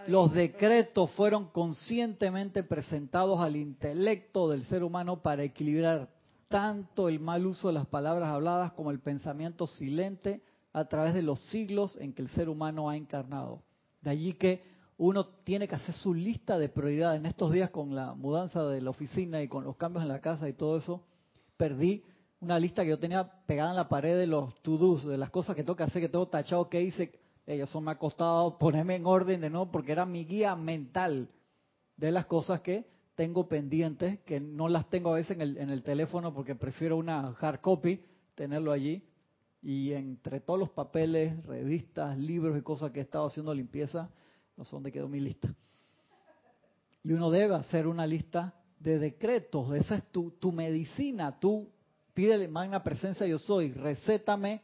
Los decretos fueron conscientemente presentados al intelecto del ser humano para equilibrar tanto el mal uso de las palabras habladas como el pensamiento silente a través de los siglos en que el ser humano ha encarnado. De allí que uno tiene que hacer su lista de prioridades. En estos días con la mudanza de la oficina y con los cambios en la casa y todo eso, perdí una lista que yo tenía pegada en la pared de los to-dos, de las cosas que tengo que hacer, que tengo tachado, que hice. Eso me ha costado ponerme en orden de nuevo porque era mi guía mental de las cosas que tengo pendientes, que no las tengo a veces en el, en el teléfono porque prefiero una hard copy, tenerlo allí. Y entre todos los papeles, revistas, libros y cosas que he estado haciendo limpieza, no sé dónde quedó mi lista. Y uno debe hacer una lista de decretos. Esa es tu, tu medicina. Tú pídele magna presencia yo soy. Recétame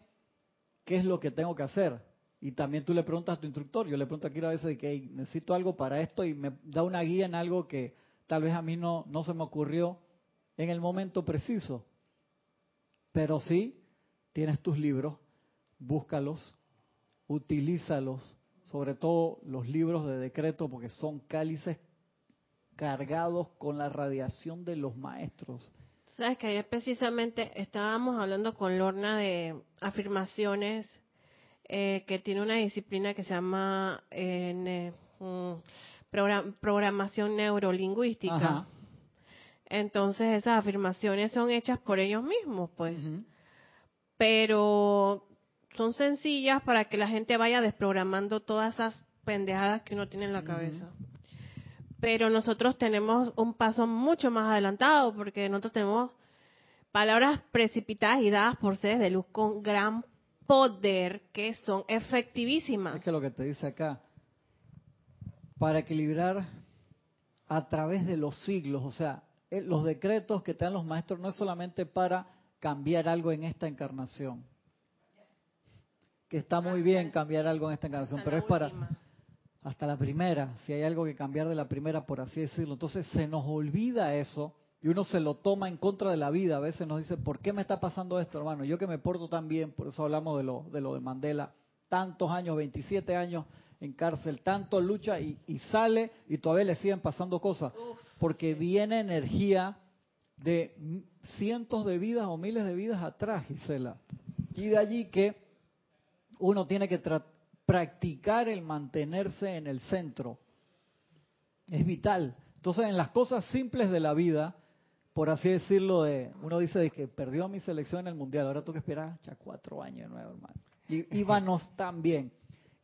qué es lo que tengo que hacer. Y también tú le preguntas a tu instructor. Yo le pregunto aquí a veces que necesito algo para esto y me da una guía en algo que tal vez a mí no, no se me ocurrió en el momento preciso. Pero sí Tienes tus libros, búscalos, utilízalos. sobre todo los libros de decreto, porque son cálices cargados con la radiación de los maestros. Sabes que ayer precisamente estábamos hablando con Lorna de afirmaciones eh, que tiene una disciplina que se llama eh, mm, programación neurolingüística. Entonces esas afirmaciones son hechas por ellos mismos, pues. Pero son sencillas para que la gente vaya desprogramando todas esas pendejadas que uno tiene en la cabeza. Pero nosotros tenemos un paso mucho más adelantado porque nosotros tenemos palabras precipitadas y dadas por seres de luz con gran poder que son efectivísimas. Es que lo que te dice acá, para equilibrar a través de los siglos, o sea, eh, los decretos que te dan los maestros no es solamente para cambiar algo en esta encarnación, que está muy bien cambiar algo en esta encarnación, pero es para hasta la primera, si hay algo que cambiar de la primera, por así decirlo. Entonces se nos olvida eso y uno se lo toma en contra de la vida. A veces nos dice, ¿por qué me está pasando esto, hermano? Yo que me porto tan bien, por eso hablamos de lo de, lo de Mandela, tantos años, 27 años en cárcel, tanto lucha y, sale y todavía le siguen pasando cosas, porque viene energía de cientos de vidas o miles de vidas atrás, Gisela. Y de allí que uno tiene que practicar el mantenerse en el centro. Es vital. Entonces, en las cosas simples de la vida, por así decirlo, de, uno dice de que perdió mi selección en el mundial, ahora tú que esperar ya cuatro años de nuevo, hermano. Y íbamos tan bien.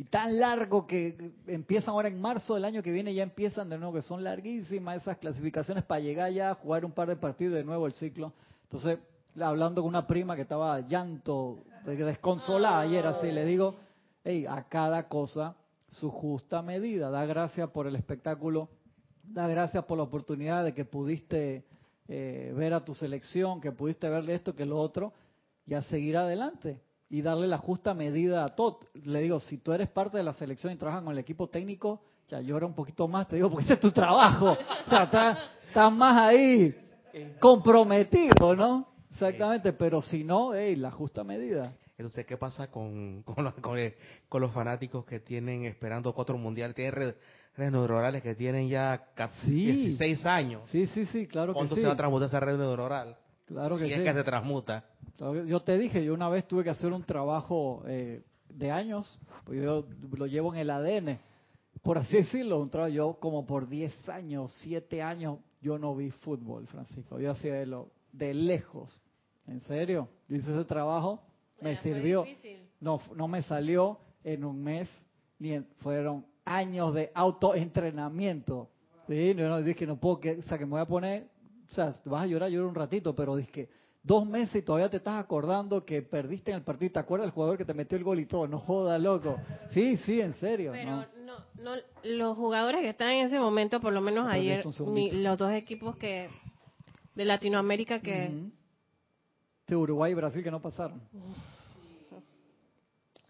Y tan largo que empiezan ahora en marzo del año que viene, ya empiezan de nuevo, que son larguísimas esas clasificaciones para llegar ya a jugar un par de partidos de nuevo el ciclo. Entonces, hablando con una prima que estaba llanto, desconsolada ayer, así, le digo, hey, a cada cosa su justa medida. Da gracias por el espectáculo, da gracias por la oportunidad de que pudiste eh, ver a tu selección, que pudiste verle esto, que lo otro, y a seguir adelante y darle la justa medida a todo. Le digo, si tú eres parte de la selección y trabajas con el equipo técnico, ya llora un poquito más, te digo, porque ese es tu trabajo. O sea, estás está más ahí comprometido, ¿no? Exactamente, pero si no, hey, la justa medida. Entonces, ¿qué pasa con, con, los, con, los fanáticos que tienen esperando cuatro mundiales? Tienen redes, neuronales que tienen ya casi 16 años. Sí, sí, sí, claro que sí. ¿Cuánto se va a transmutar esa red neuronal? Claro que si sí. es que se transmuta. Yo te dije, yo una vez tuve que hacer un trabajo eh, de años, pues yo lo llevo en el ADN, por así decirlo, un trabajo, yo como por 10 años, 7 años, yo no vi fútbol, Francisco, yo hacía de, lo, de lejos, en serio, yo hice ese trabajo, me sirvió, no, no me salió en un mes, ni fueron años de autoentrenamiento, sí, yo no dije no puedo, que, o sea, que me voy a poner, o sea, vas a llorar, llorar un ratito, pero dije dos meses y todavía te estás acordando que perdiste en el partido. ¿Te acuerdas del jugador que te metió el gol y todo? No joda, loco. Sí, sí, en serio. Pero no, no, los jugadores que están en ese momento, por lo menos ayer, los dos equipos que de Latinoamérica que... De Uruguay y Brasil que no pasaron.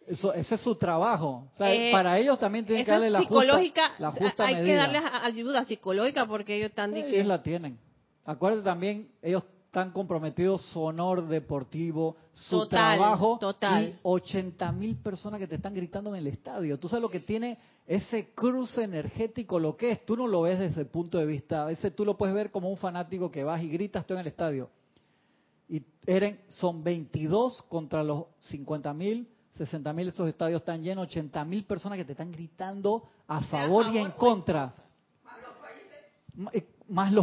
Eso, ese es su trabajo. O sea, eh, para ellos también tienen que darle la justa, la justa Hay que darles ayuda psicológica porque ellos están... ellos la tienen. Acuérdate también, ellos están comprometidos su honor deportivo, su trabajo total. y 80 mil personas que te están gritando en el estadio. Tú sabes lo que tiene ese cruce energético, lo que es. Tú no lo ves desde el punto de vista, a veces tú lo puedes ver como un fanático que vas y gritas tú en el estadio. Y eren, son 22 contra los 50 mil, 60 mil, esos estadios están llenos, 80 mil personas que te están gritando a favor y en contra más los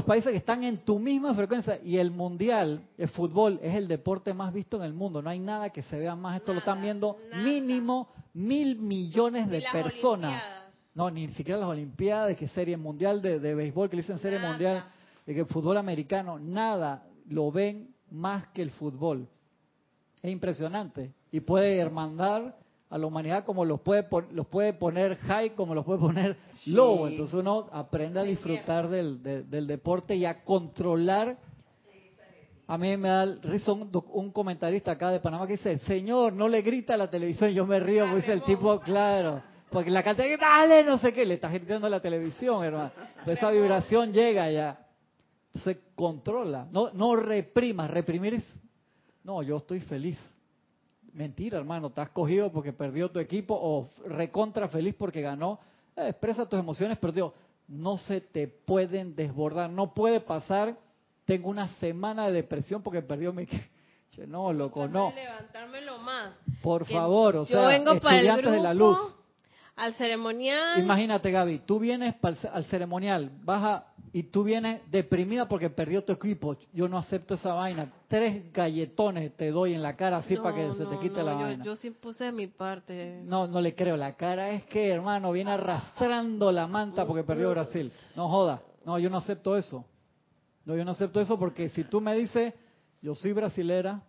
países que están en tu misma frecuencia y el mundial, el fútbol es el deporte más visto en el mundo. No hay nada que se vea más. Esto lo están viendo mínimo mil millones de personas. No, ni siquiera las Olimpiadas, que serie mundial de, béisbol, que le dicen serie mundial, de que el fútbol americano, nada lo ven más que el fútbol. Es impresionante. Y puede hermandar a la humanidad como los puede, los puede poner high, como los puede poner low. Entonces uno aprende a disfrutar del, del deporte y a controlar. A mí me da risa un, comentarista acá de Panamá que dice, señor, no le grita a la televisión. Yo me río, porque dice el tipo, claro. Porque la cantidad dale, no sé qué, le está gritando a la televisión, hermano. esa vibración llega ya. Entonces controla. No, no reprima. Reprimir es, no, yo estoy feliz Mentira, hermano, estás cogido porque perdió tu equipo o recontra feliz porque ganó. Eh, expresa tus emociones, pero no se te pueden desbordar. No puede pasar, tengo una semana de depresión porque perdió mi equipo. [LAUGHS] No, loco, no. Levantármelo más. Por favor, o sea, estudiantes de la luz al ceremonial. Imagínate, Gaby, tú vienes al ceremonial, baja y tú vienes deprimida porque perdió tu equipo. Yo no acepto esa vaina. Tres galletones te doy en la cara así para que se te quite la vaina. Yo sí puse mi parte. No, no le creo. La cara es que, hermano, viene arrastrando la manta porque perdió Brasil. No joda. No, yo no acepto eso. No, yo no acepto eso porque si tú me dices, yo soy brasilera,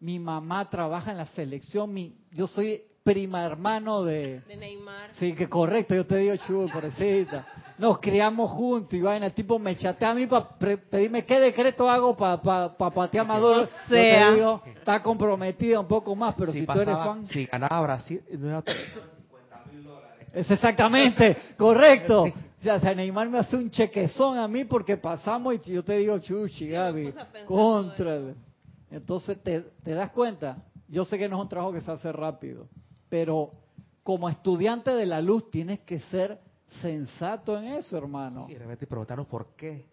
mi mamá trabaja en la selección, mi, yo soy prima hermano de... De Neymar. Sí, que correcto, yo te digo, chulo, pobrecita. Nos criamos juntos y vaina, el tipo me chatea a mí para pedirme qué decreto hago para pa, patear a Maduro. O sea. Yo te digo, está comprometida un poco más, pero si, tú eres fan... Si ganaba Brasil, no Es exactamente, correcto. O sea, Neymar me hace un chequezón a mí porque pasamos y yo te digo, chuchi, Gaby, contra. Entonces, ¿te, ¿te das cuenta? Yo sé que no es un trabajo que se hace rápido pero como estudiante de la luz tienes que ser sensato en eso, hermano. Y realmente preguntarnos por qué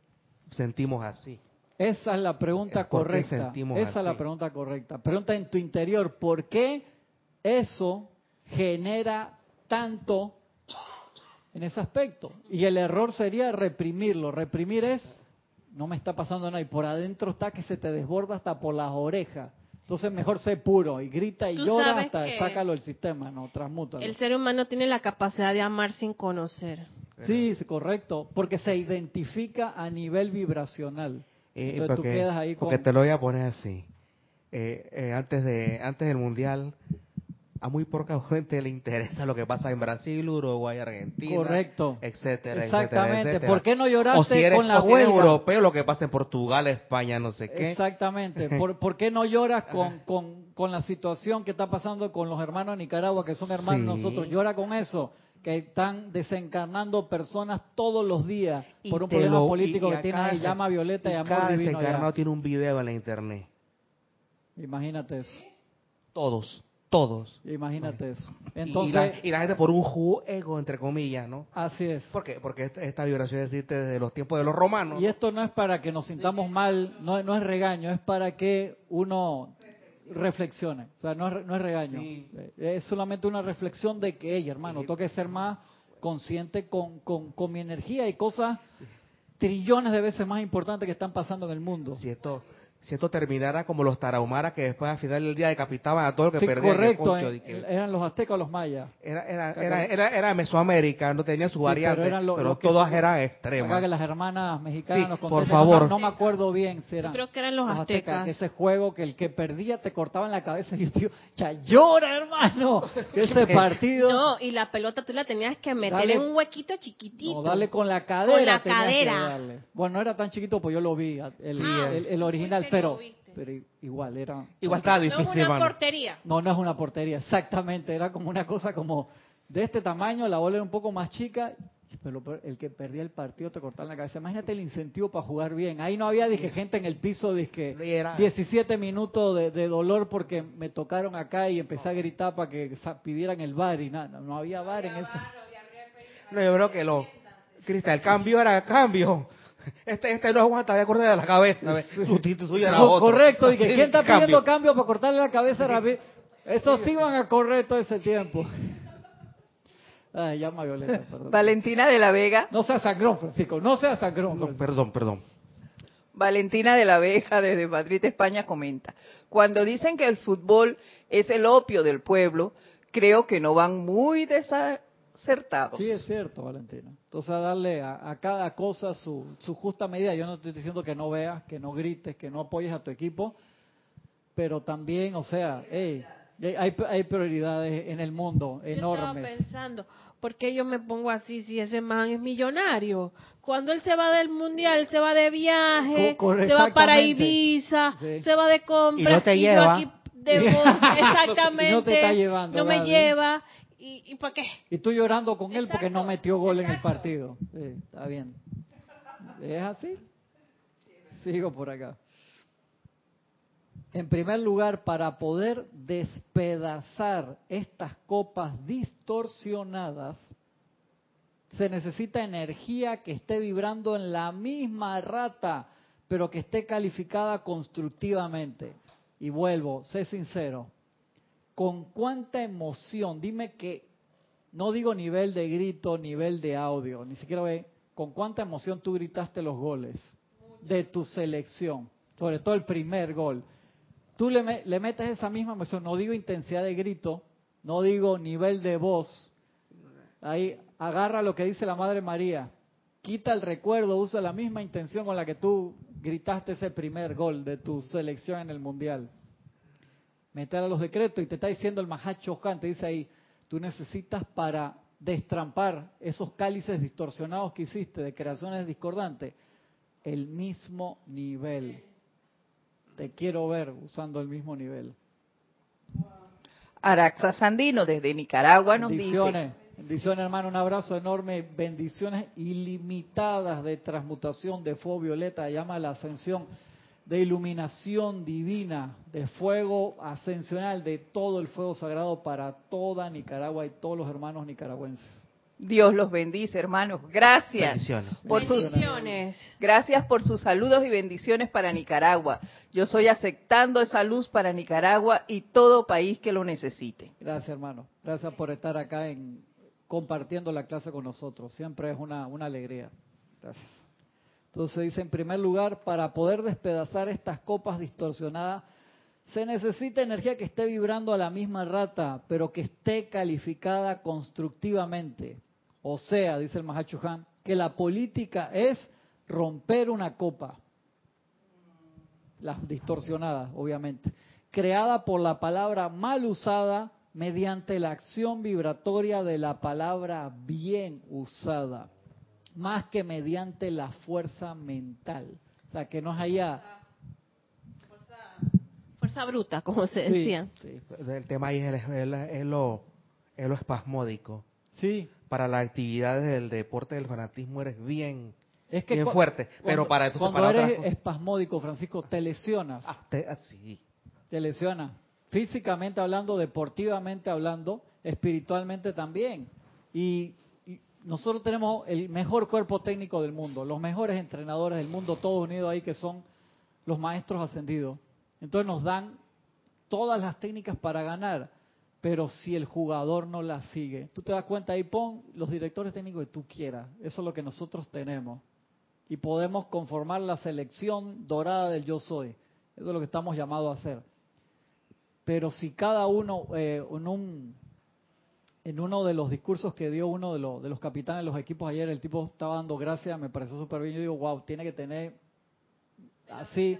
sentimos así. Esa es la pregunta correcta. Esa es la pregunta correcta. Pregunta en tu interior, ¿por qué eso genera tanto en ese aspecto? Y el error sería reprimirlo. Reprimir es, no me está pasando nada, y por adentro está que se te desborda hasta por las orejas. Entonces mejor sé puro y grita y llora hasta sácalo del sistema, no transmuta. El ser humano tiene la capacidad de amar sin conocer. Sí, es correcto, porque se identifica a nivel vibracional. Eh, Entonces tú quedas ahí Porque te lo voy a poner así. Eh, eh, antes de antes del mundial a muy poca [LAUGHS] gente le interesa lo que pasa en Brasil, Uruguay, Argentina, Correcto. etcétera, Exactamente. ¿Por qué no lloraste con la huelga? europeo, lo que pasa en Portugal, España, no sé qué. Exactamente. [LAUGHS] ¿Por, qué no lloras con, con, con, la situación que está pasando con los hermanos de Nicaragua, que son hermanos nosotros? Llora con eso que están desencarnando personas todos los días por un problema político que tiene ahí, llama Violeta y, Amor cada Divino. desencarnado tiene un video en la internet. Imagínate eso. Todos todos. Imagínate eso. Entonces, y, la, gente por un juego, entre comillas, ¿no? Así es. ¿Por qué? Porque esta, vibración existe desde los tiempos de los romanos. Y esto no es para que nos sintamos mal, no, no es regaño, es para que uno reflexione. O sea, no es, no es regaño. Es solamente una reflexión de que, ella, hermano, tengo que ser más consciente con, con, con mi energía y cosas trillones de veces más importantes que están pasando en el mundo. Si esto si esto terminara como los tarahumaras que después al final del día decapitaban a todo lo que sí, Correcto, eran los aztecas o los mayas. Era, era, era, era, Mesoamérica, no tenía su variante, pero, todas eran extremas. Acá que las hermanas mexicanas nos por favor. No, me acuerdo bien si eran. creo que eran los, aztecas. Ese juego que el que perdía te cortaban la cabeza y [LAUGHS] yo digo, llora hermano, ese [LAUGHS] partido. No, y la pelota tú la tenías que meter en un huequito chiquitito. No, dale con la cadera. Con la cadera. Bueno, no era tan chiquito, pues yo lo vi, el, el original pero pero igual era igual estaba difícil no es una portería. No no es una portería exactamente era como una cosa como de este tamaño la bola era un poco más chica pero el que perdía el partido te cortaba la cabeza. Imagínate el incentivo para jugar bien. Ahí no había dije gente en el piso dije 17 minutos de, dolor porque me tocaron acá y empecé a gritar para que pidieran el bar y nada no había bar en ese no yo creo que lo Cristal el cambio era cambio este, este no aguanta, voy a cortarle la cabeza. Sustituye a otro. Correcto, y que ¿quién está pidiendo cambio para cortarle la cabeza a Eso sí van a correr todo ese tiempo. Ay, llama Violeta, perdón. Valentina de la Vega. No sea sangrón, Francisco, no sea sangrón. perdón, perdón. Valentina de la Vega desde Madrid, España comenta, cuando dicen que el fútbol es el opio del pueblo, creo que no van muy desa Sí, es cierto, Valentina. Entonces, a darle a, cada cosa su, justa medida. Yo no estoy diciendo que no veas, que no grites, que no apoyes a tu equipo, pero también, o sea, hay, hay prioridades en el mundo enormes. Yo estaba pensando, ¿por qué yo me pongo así si ese man es millonario? Cuando él se va del mundial, se va de viaje, se va para Ibiza, se va de compras. [LAUGHS] Y no te lleva. exactamente. no te está llevando. No me lleva. ¿Y, y para qué? Y tú llorando con él porque no metió gol en el partido. Sí, está bien. ¿Es así? Sigo por acá. En primer lugar, para poder despedazar estas copas distorsionadas, se necesita energía que esté vibrando en la misma rata, pero que esté calificada constructivamente. Y vuelvo, sé sincero, con cuánta emoción, dime que, no digo nivel de grito, nivel de audio, ni siquiera ve, con cuánta emoción tú gritaste los goles de tu selección, sobre todo el primer gol. Tú le, le metes esa misma emoción, no digo intensidad de grito, no digo nivel de voz, ahí agarra lo que dice la Madre María, quita el recuerdo, usa la misma intención con la que tú gritaste ese primer gol de tu selección en el Mundial. Meter a los decretos y te está diciendo el Mahacho Han, te dice ahí, tú necesitas para destrampar esos cálices distorsionados que hiciste de creaciones discordantes, el mismo nivel. Te quiero ver usando el mismo nivel. Araxa Sandino desde Nicaragua nos dice Bendiciones, hermano. Un abrazo enorme. Bendiciones ilimitadas de transmutación de fuego violeta. Llama la ascensión de iluminación divina, de fuego ascensional, de todo el fuego sagrado para toda Nicaragua y todos los hermanos nicaragüenses. Dios los bendice, hermanos. Gracias por sus gracias por sus saludos y bendiciones para Nicaragua. Yo soy aceptando esa luz para Nicaragua y todo país que lo necesite. Gracias, hermano. Gracias por estar acá en compartiendo la clase con nosotros. Siempre es una, una alegría. Gracias. Entonces dice, en primer lugar, para poder despedazar estas copas distorsionadas, se necesita energía que esté vibrando a la misma rata, pero que esté calificada constructivamente. O sea, dice el Mahachuhan, que la política es romper una copa, las distorsionadas, obviamente, creada por la palabra mal usada mediante la acción vibratoria de la palabra bien usada, más que mediante la fuerza mental. O sea, que no es allá... Fuerza, bruta, como se decía. El tema ahí es, lo, es lo espasmódico. Sí. Para las actividades del deporte del fanatismo eres bien, es que bien fuerte. pero para Cuando eres espasmódico, Francisco, te lesionas. Ah, ah, sí. Te lesionas físicamente hablando, deportivamente hablando, espiritualmente también. Y, nosotros tenemos el mejor cuerpo técnico del mundo, los mejores entrenadores del mundo, todos unidos ahí que son los maestros ascendidos. Entonces nos dan todas las técnicas para ganar, pero si el jugador no las sigue, tú te das cuenta ahí, pon los directores técnicos que tú quieras, eso es lo que nosotros tenemos. Y podemos conformar la selección dorada del yo soy. Eso es lo que estamos llamados a hacer. Pero si cada uno eh, en, un, en uno de los discursos que dio uno de, los, de los capitanes de los equipos ayer, el tipo estaba dando gracias, me pareció súper bien. Yo digo, wow, tiene que tener así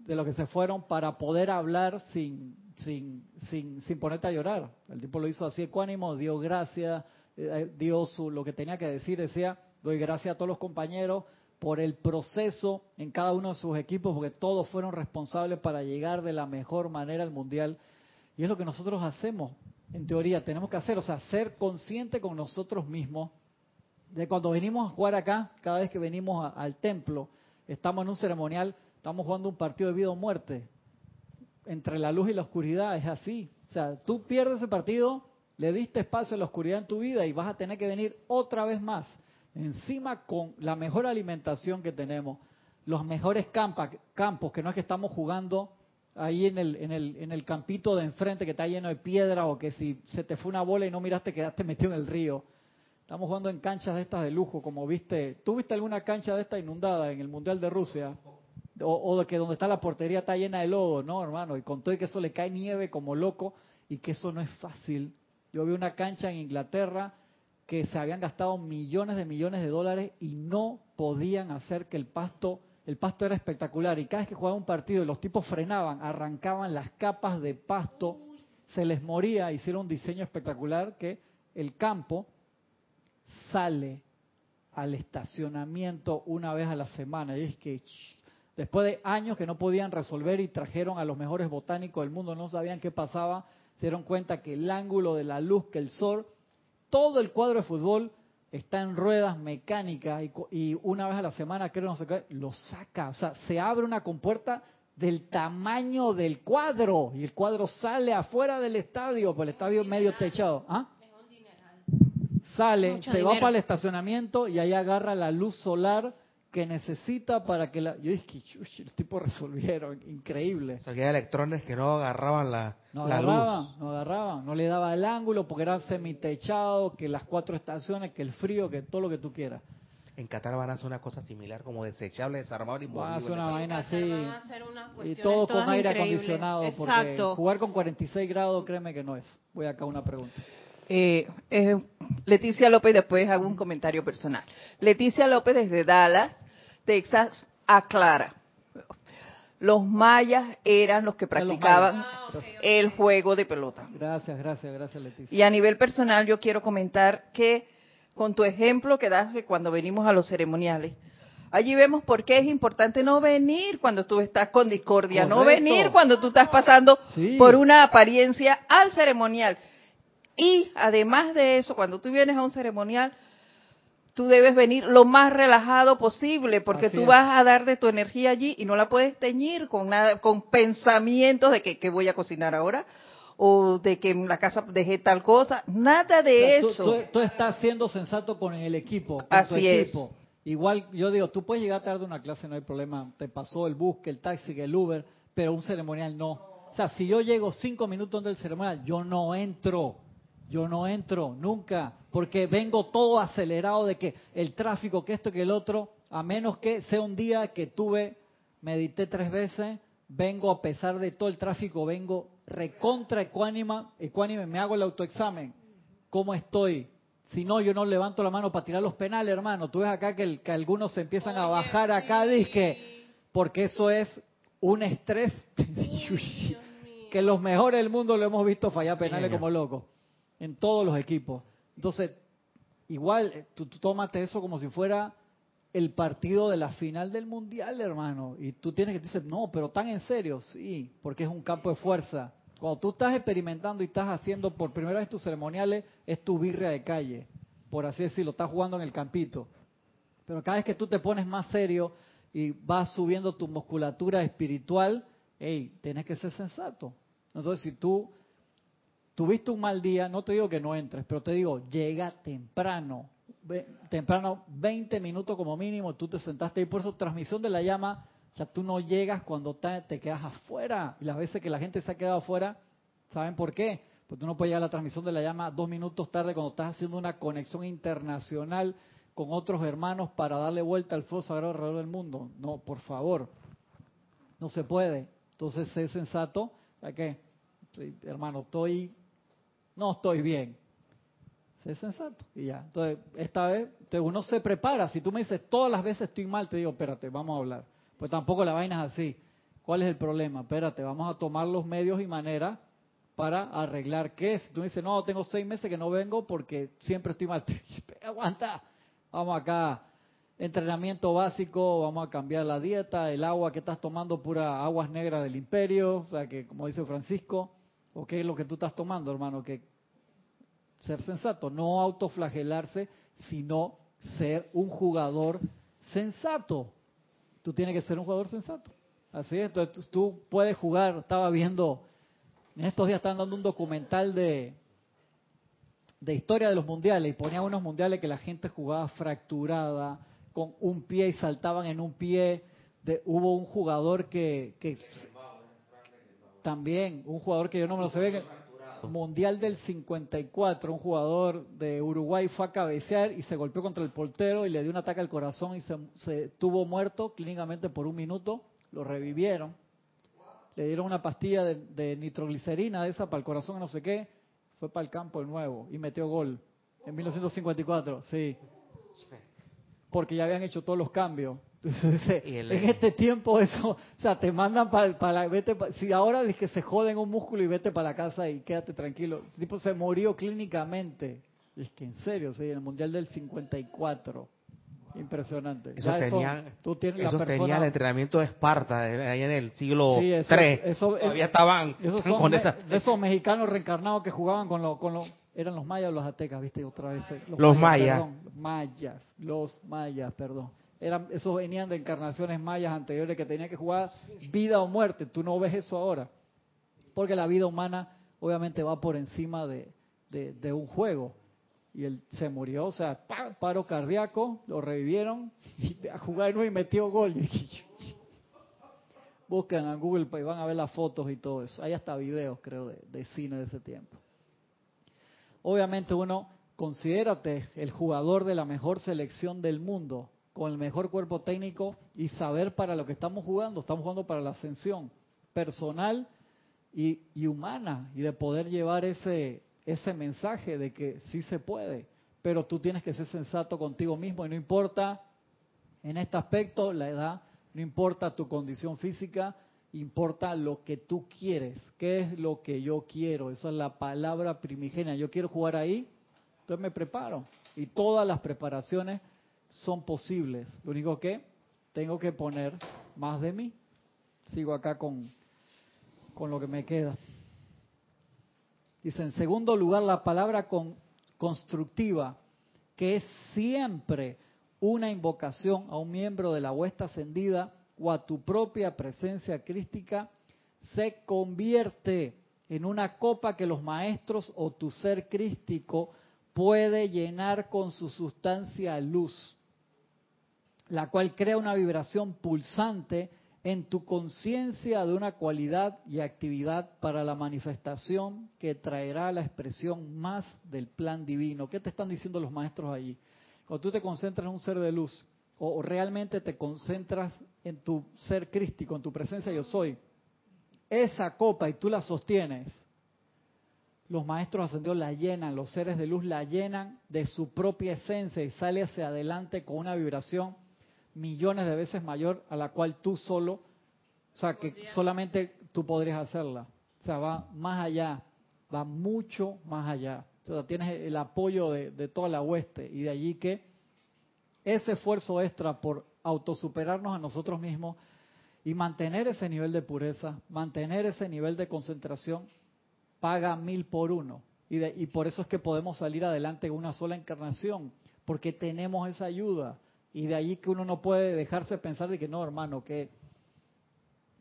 de lo que se fueron para poder hablar sin, sin, sin, sin ponerte a llorar. El tipo lo hizo así ecuánimo, dio gracias, eh, dio su, lo que tenía que decir, decía, doy gracias a todos los compañeros por el proceso en cada uno de sus equipos, porque todos fueron responsables para llegar de la mejor manera al Mundial. Y es lo que nosotros hacemos, en teoría, tenemos que hacer, o sea, ser consciente con nosotros mismos de cuando venimos a jugar acá, cada vez que venimos al templo, estamos en un ceremonial, estamos jugando un partido de vida o muerte. Entre la luz y la oscuridad es así. O sea, tú pierdes ese partido, le diste espacio a la oscuridad en tu vida y vas a tener que venir otra vez más encima con la mejor alimentación que tenemos, los mejores campos, que no es que estamos jugando ahí en el, en, el, en el campito de enfrente que está lleno de piedra o que si se te fue una bola y no miraste quedaste metido en el río. Estamos jugando en canchas de estas de lujo, como viste. ¿Tú viste alguna cancha de esta inundada en el Mundial de Rusia? O, de que donde está la portería está llena de lodo, ¿no, hermano? Y con todo y que eso le cae nieve como loco y que eso no es fácil. Yo vi una cancha en Inglaterra que se habían gastado millones de millones de dólares y no podían hacer que el pasto, el pasto era espectacular y cada vez que jugaban un partido los tipos frenaban, arrancaban las capas de pasto, se les moría, hicieron un diseño espectacular que el campo sale al estacionamiento una vez a la semana. Y es que después de años que no podían resolver y trajeron a los mejores botánicos del mundo, no sabían qué pasaba, se dieron cuenta que el ángulo de la luz, que el sol todo el cuadro de fútbol está en ruedas mecánicas y, una vez a la semana, creo, no sé qué, lo saca. O sea, se abre una compuerta del tamaño del cuadro y el cuadro sale afuera del estadio, por el estadio medio techado. ¿Ah? Sale, se va para el estacionamiento y ahí agarra la luz solar que necesita para que la... Yo dije, los tipos resolvieron, increíble. O sea, que electrones que no agarraban la, no la agarraban, No agarraban, no le daba el ángulo porque era semitechado, que las cuatro estaciones, que el frío, que todo lo que tú quieras. En Qatar van a hacer una cosa similar, como desechable, desarmado y Van a hacer una vaina así. Y todo con aire acondicionado. Porque jugar con 46 grados, créeme que no es. Voy acá a una pregunta. Eh, eh, Leticia López, después hago un comentario personal. Leticia López desde Dallas, Texas, aclara. Los mayas eran los que practicaban el juego de pelota. Gracias, gracias, gracias Leticia. Y a nivel personal yo quiero comentar que con tu ejemplo que das cuando venimos a los ceremoniales, allí vemos por qué es importante no venir cuando tú estás con discordia, no venir cuando tú estás pasando por una apariencia al ceremonial. Y además de eso, cuando tú vienes a un ceremonial, tú debes venir lo más relajado posible, porque tú vas a dar de tu energía allí y no la puedes teñir con nada, con pensamientos de que, voy a cocinar ahora o de que en la casa dejé tal cosa, nada de eso. Tú, estás siendo sensato con el equipo, con Así tu equipo. Igual, yo digo, tú puedes llegar tarde a una clase, no hay problema, te pasó el bus, que el taxi, que el Uber, pero un ceremonial no. O sea, si yo llego cinco minutos antes del ceremonial, yo no entro yo no entro nunca, porque vengo todo acelerado de que el tráfico, que esto, que el otro, a menos que sea un día que tuve, medité tres veces, vengo a pesar de todo el tráfico, vengo recontra ecuánima, ecuánime, me hago el autoexamen, ¿cómo estoy? Si no, yo no levanto la mano para tirar los penales, hermano. Tú ves acá que, que algunos se empiezan a bajar acá, dije, porque eso es un estrés. [LAUGHS] Que los mejores del mundo lo hemos visto fallar penales como locos en todos los equipos. Entonces, igual, eh, tú, tómate eso como si fuera el partido de la final del mundial, hermano. Y tú tienes que decir, no, pero tan en serio, sí, porque es un campo de fuerza. Cuando tú estás experimentando y estás haciendo por primera vez tus ceremoniales, es tu birria de calle, por así decirlo, estás jugando en el campito. Pero cada vez que tú te pones más serio y vas subiendo tu musculatura espiritual, hey, tienes que ser sensato. Entonces, si tú tuviste un mal día, no te digo que no entres, pero te digo, llega temprano, temprano, 20 minutos como mínimo, tú te sentaste y por eso transmisión de la llama, o sea, tú no llegas cuando te, quedas afuera. Y las veces que la gente se ha quedado afuera, ¿saben por qué? Porque tú no puedes llegar a la transmisión de la llama dos minutos tarde cuando estás haciendo una conexión internacional con otros hermanos para darle vuelta al fuego sagrado alrededor del mundo. No, por favor, no se puede. Entonces, sé sensato, ¿a qué? hermano, estoy no estoy bien. Sé sensato y ya. Entonces, esta vez, uno se prepara. Si tú me dices, todas las veces estoy mal, te digo, espérate, vamos a hablar. Pues tampoco la vaina es así. ¿Cuál es el problema? Espérate, vamos a tomar los medios y maneras para arreglar qué. Si tú me dices, no, tengo seis meses que no vengo porque siempre estoy mal. [LAUGHS] Aguanta. Vamos acá. Entrenamiento básico, vamos a cambiar la dieta, el agua que estás tomando, pura aguas negras del imperio, o sea que, como dice Francisco, ¿o qué es lo que tú estás tomando, hermano? Que ser sensato, no autoflagelarse, sino ser un jugador sensato. Tú tienes que ser un jugador sensato. Así es, entonces tú puedes jugar, estaba viendo, en estos días están dando un documental de, de historia de los mundiales y ponían unos mundiales que la gente jugaba fracturada, con un pie y saltaban en un pie. De, hubo un jugador que, que también, un jugador que yo no me lo sé, Mundial del 54, un jugador de Uruguay fue a cabecear y se golpeó contra el portero y le dio un ataque al corazón y se, se tuvo muerto clínicamente por un minuto. Lo revivieron. Le dieron una pastilla de, nitroglicerina de esa para el corazón, no sé qué. Fue para el campo de nuevo y metió gol. En 1954, sí. Porque ya habían hecho todos los cambios. En este tiempo eso, o sea, te mandan para, para vete, si ahora es que se joden un músculo y vete para la casa y quédate tranquilo. El tipo se murió clínicamente. Es que en serio, sí, en el Mundial del 54. Impresionante. Eso, tenía, tú tienes eso tenía el entrenamiento de Esparta, ahí en el siglo sí, eso, Eso, Todavía estaban esos son con esos mexicanos reencarnados que jugaban con los... Con eran los mayas o los aztecas, viste, otra vez. Eh, los, mayas. los mayas, los mayas, perdón eran, esos venían de encarnaciones mayas anteriores que tenía que jugar vida o muerte. Tú no ves eso ahora. Porque la vida humana obviamente va por encima de, de, un juego. Y él se murió, o sea, paro cardíaco, lo revivieron y a jugar y metió gol. [LAUGHS] Buscan en Google y van a ver las fotos y todo eso. Hay hasta videos, creo, de, de cine de ese tiempo. Obviamente uno, considérate el jugador de la mejor selección del mundo, con el mejor cuerpo técnico y saber para lo que estamos jugando. Estamos jugando para la ascensión personal y, humana y de poder llevar ese, ese mensaje de que sí se puede, pero tú tienes que ser sensato contigo mismo y no importa en este aspecto la edad, no importa tu condición física, importa lo que tú quieres, qué es lo que yo quiero, esa es la palabra primigenia, yo quiero jugar ahí, entonces me preparo. Y todas las preparaciones son posibles, lo único que tengo que poner más de mí, sigo acá con, con lo que me queda. Dice, en segundo lugar, la palabra con, constructiva, que es siempre una invocación a un miembro de la huesta ascendida o a tu propia presencia crística, se convierte en una copa que los maestros o tu ser crístico puede llenar con su sustancia luz, la cual crea una vibración pulsante en tu conciencia de una cualidad y actividad para la manifestación que traerá la expresión más del plan divino. ¿Qué te están diciendo los maestros allí? Cuando tú te concentras en un ser de luz o realmente te concentras en tu ser crístico, en tu presencia yo soy, esa copa y tú la sostienes, los maestros ascendidos la llenan, los seres de luz la llenan de su propia esencia y sale hacia adelante con una vibración millones de veces mayor a la cual tú solo, o sea, que solamente tú podrías hacerla. O sea, va más allá, va mucho más allá. O sea, tienes el apoyo de, de toda la hueste y de allí que ese esfuerzo extra por autosuperarnos a nosotros mismos y mantener ese nivel de pureza, mantener ese nivel de concentración, paga mil por uno. Y, de, y por eso es que podemos salir adelante en una sola encarnación, porque tenemos esa ayuda. Y de ahí que uno no puede dejarse pensar de que no, hermano, que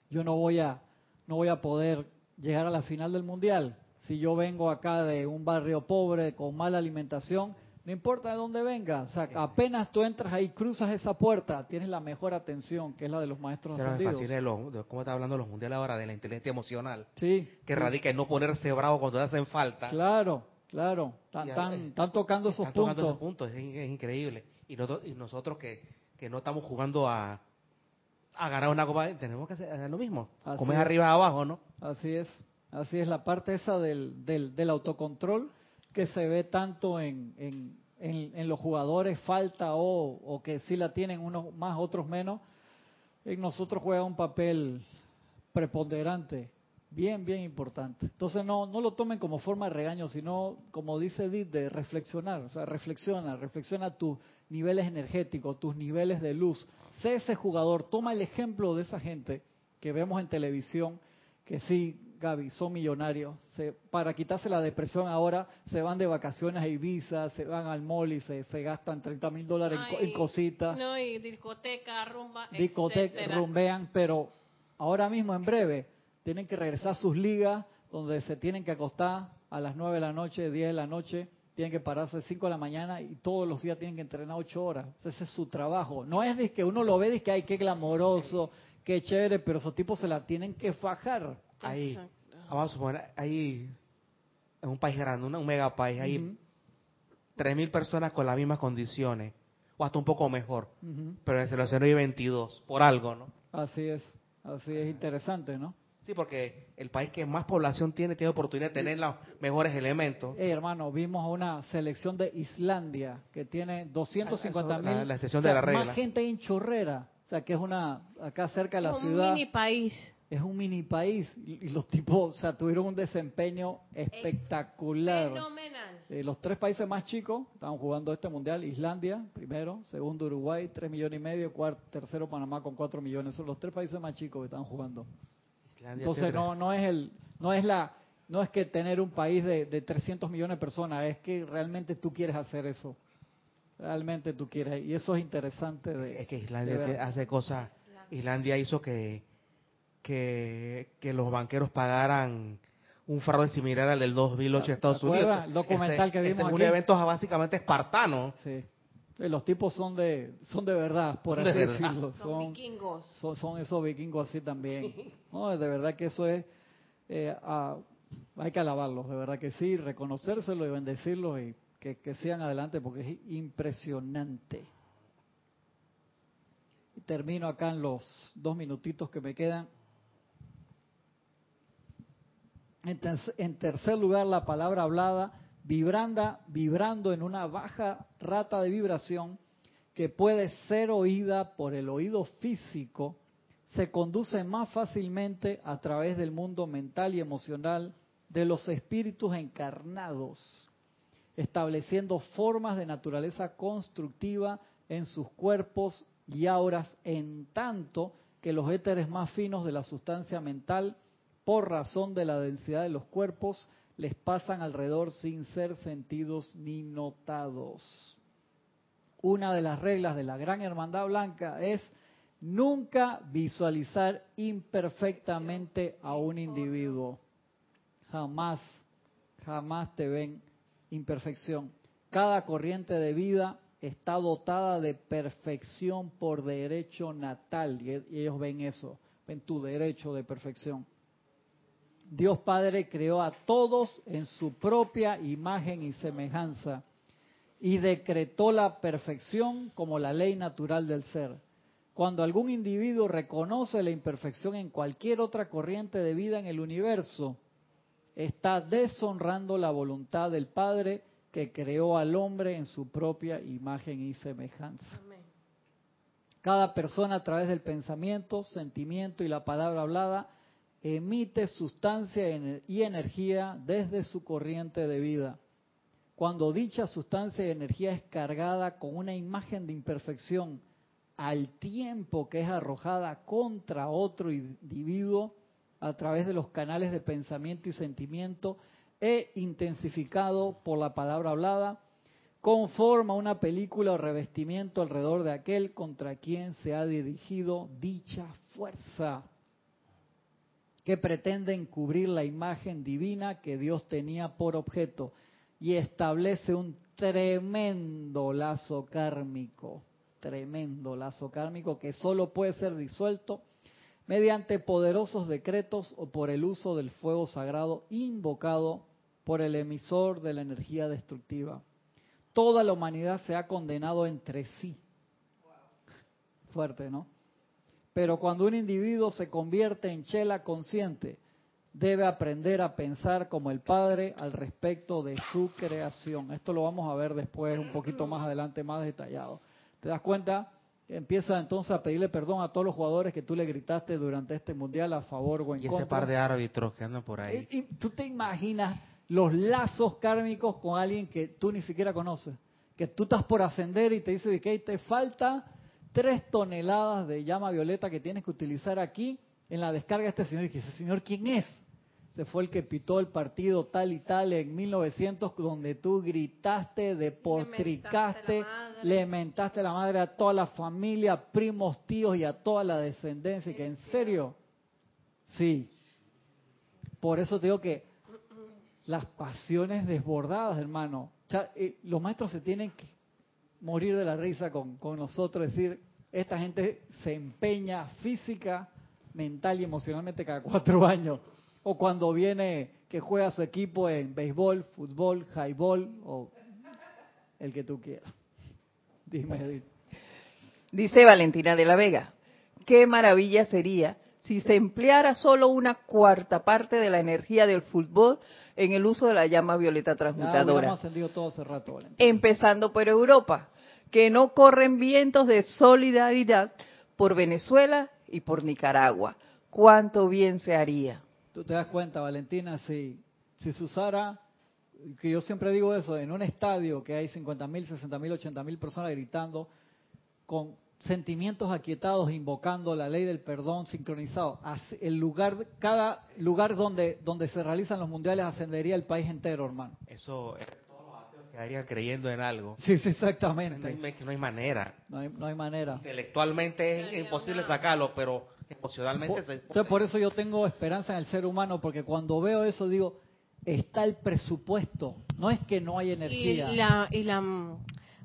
yo no voy a no voy a poder llegar a la final del mundial si yo vengo acá de un barrio pobre con mala alimentación, no importa de dónde venga, o sea, apenas tú entras ahí, cruzas esa puerta, tienes la mejor atención, que es la de los maestros ascendidos. ¿Cómo está hablando los mundiales ahora? De la inteligencia emocional. Sí. Que radica en no ponerse bravo cuando te hacen falta. Claro, claro. Están, tocando esos puntos. Tocando esos puntos, es increíble. Y nosotros, y nosotros que, que no estamos jugando a, a ganar una copa, tenemos que hacer lo mismo. Como es arriba abajo, ¿no? Así es. Así es la parte esa del, del, del autocontrol que se ve tanto en, en, en, los jugadores, falta o, o, que sí la tienen unos más, otros menos. En nosotros juega un papel preponderante bien, bien importante. Entonces no, no lo tomen como forma de regaño, sino como dice Edith, de reflexionar. O sea, reflexiona, reflexiona tus niveles energéticos, tus niveles de luz. Sé ese jugador, toma el ejemplo de esa gente que vemos en televisión, que sí, Gaby, son millonarios. Se, para quitarse la depresión ahora se van de vacaciones a Ibiza, se van al mall y se, se gastan 30 mil dólares en, cositas. No, y discoteca, rumba, Discoteca, rumbean, pero ahora mismo, en breve, tienen que regresar a sus ligas, donde se tienen que acostar a las 9 de la noche, 10 de la noche, tienen que pararse a 5 de la mañana y todos los días tienen que entrenar 8 horas. ese es su trabajo. No es que uno lo ve y que, ay, qué glamoroso, qué chévere, pero esos tipos se la tienen que fajar. Ahí, vamos a suponer, ahí, en un país grande, un mega país, hay 3.000 personas con las mismas condiciones, o hasta un poco mejor, pero en el selección hay 22, por algo, ¿no? Así es, así es interesante, ¿no? Sí, porque el país que más población tiene tiene oportunidad de tener los mejores elementos. Eh, hermano, vimos una selección de Islandia que tiene 250 mil. La, la excepción de la regla. Más gente en Chorrera, o sea, que es una acá cerca de la ciudad. Es un mini país. Es un mini país y, los tipos, o sea, tuvieron un desempeño espectacular. Fenomenal. Eh, los tres países más chicos estaban jugando este mundial: Islandia, primero, segundo Uruguay, tres millones y medio, cuarto, tercero Panamá con cuatro millones. Son los tres países más chicos que están jugando. Entonces no no es el no es la no es que tener un país de, de 300 millones de personas, es que realmente tú quieres hacer eso. realmente tú quieres. Y eso es interesante. De, es que Islandia hace cosas. Islandia hizo que, que, que los banqueros pagaran un fraude similar al del 2008 de Estados Unidos. El documental que vimos ese un evento básicamente espartano. Sí. Los tipos son de son de verdad, por así decirlo. Son, vikingos. Son, esos vikingos así también. No, de verdad que eso es... Eh, hay que alabarlos, de verdad que sí, reconocérselo y bendecirlos y que, que sigan adelante porque es impresionante. Y termino acá en los dos minutitos que me quedan. En tercer lugar, la palabra hablada, vibranda, vibrando en una baja rata de vibración que puede ser oída por el oído físico, se conduce más fácilmente a través del mundo mental y emocional de los espíritus encarnados, estableciendo formas de naturaleza constructiva en sus cuerpos y auras, en tanto que los éteres más finos de la sustancia mental por razón de la densidad de los cuerpos, les pasan alrededor sin ser sentidos ni notados. Una de las reglas de la Gran Hermandad Blanca es nunca visualizar imperfectamente a un individuo. Jamás, jamás te ven imperfección. Cada corriente de vida está dotada de perfección por derecho natal y ellos ven eso, ven tu derecho de perfección. Dios Padre creó a todos en su propia imagen y semejanza y decretó la perfección como la ley natural del ser. Cuando algún individuo reconoce la imperfección en cualquier otra corriente de vida en el universo, está deshonrando la voluntad del Padre que creó al hombre en su propia imagen y semejanza. Cada persona a través del pensamiento, sentimiento y la palabra hablada emite sustancia y energía desde su corriente de vida. Cuando dicha sustancia y energía es cargada con una imagen de imperfección al tiempo que es arrojada contra otro individuo a través de los canales de pensamiento y sentimiento e intensificado por la palabra hablada, conforma una película o revestimiento alrededor de aquel contra quien se ha dirigido dicha fuerza que pretende encubrir la imagen divina que Dios tenía por objeto y establece un tremendo lazo kármico, tremendo lazo kármico que solo puede ser disuelto mediante poderosos decretos o por el uso del fuego sagrado invocado por el emisor de la energía destructiva. Toda la humanidad se ha condenado entre sí. Fuerte, ¿no? Pero cuando un individuo se convierte en chela consciente, debe aprender a pensar como el Padre al respecto de su creación. Esto lo vamos a ver después, un poquito más adelante, más detallado. ¿Te das cuenta? Empieza entonces a pedirle perdón a todos los jugadores que tú le gritaste durante este mundial a favor o en contra. Y ese par de árbitros que andan por ahí. Y, tú te imaginas los lazos kármicos con alguien que tú ni siquiera conoces. Que tú estás por ascender y te dice que te falta tres toneladas de llama violeta que tienes que utilizar aquí en la descarga de este señor. Y dice, señor, ¿quién es? Se fue el que pitó el partido tal y tal en 1900, donde tú gritaste, depotricaste, le mentaste la madre a toda la familia, primos, tíos y a toda la descendencia. que en serio, sí. Por eso te digo que las pasiones desbordadas, hermano. Eh, los maestros se tienen que morir de la risa con, con nosotros, decir, esta gente se empeña física, mental y emocionalmente cada cuatro [LAUGHS] años. O cuando viene que juega su equipo en béisbol, fútbol, highball o el que tú quieras. [LAUGHS] Dime, Dice Valentina de la Vega, qué maravilla sería si se empleara solo una cuarta parte de la energía del fútbol en el uso de la llama violeta transmutadora. rato, Empezando por Europa, que no corren vientos de solidaridad por Venezuela y por Nicaragua. ¿Cuánto bien se haría? Tú te das cuenta, Valentina, si, si se usara, que yo siempre digo eso, en un estadio que hay 50 mil, 60 mil, 80 mil personas gritando, con sentimientos aquietados, invocando la ley del perdón sincronizado. El lugar, cada lugar donde, donde se realizan los mundiales ascendería el país entero, hermano. Eso, Estarían creyendo en algo. Sí, sí, exactamente. No hay, manera. No hay, no hay manera. Intelectualmente es imposible sacarlo, pero emocionalmente se Entonces, por eso yo tengo esperanza en el ser humano, porque cuando veo eso digo, está el presupuesto. No es que no hay energía. Y la, y la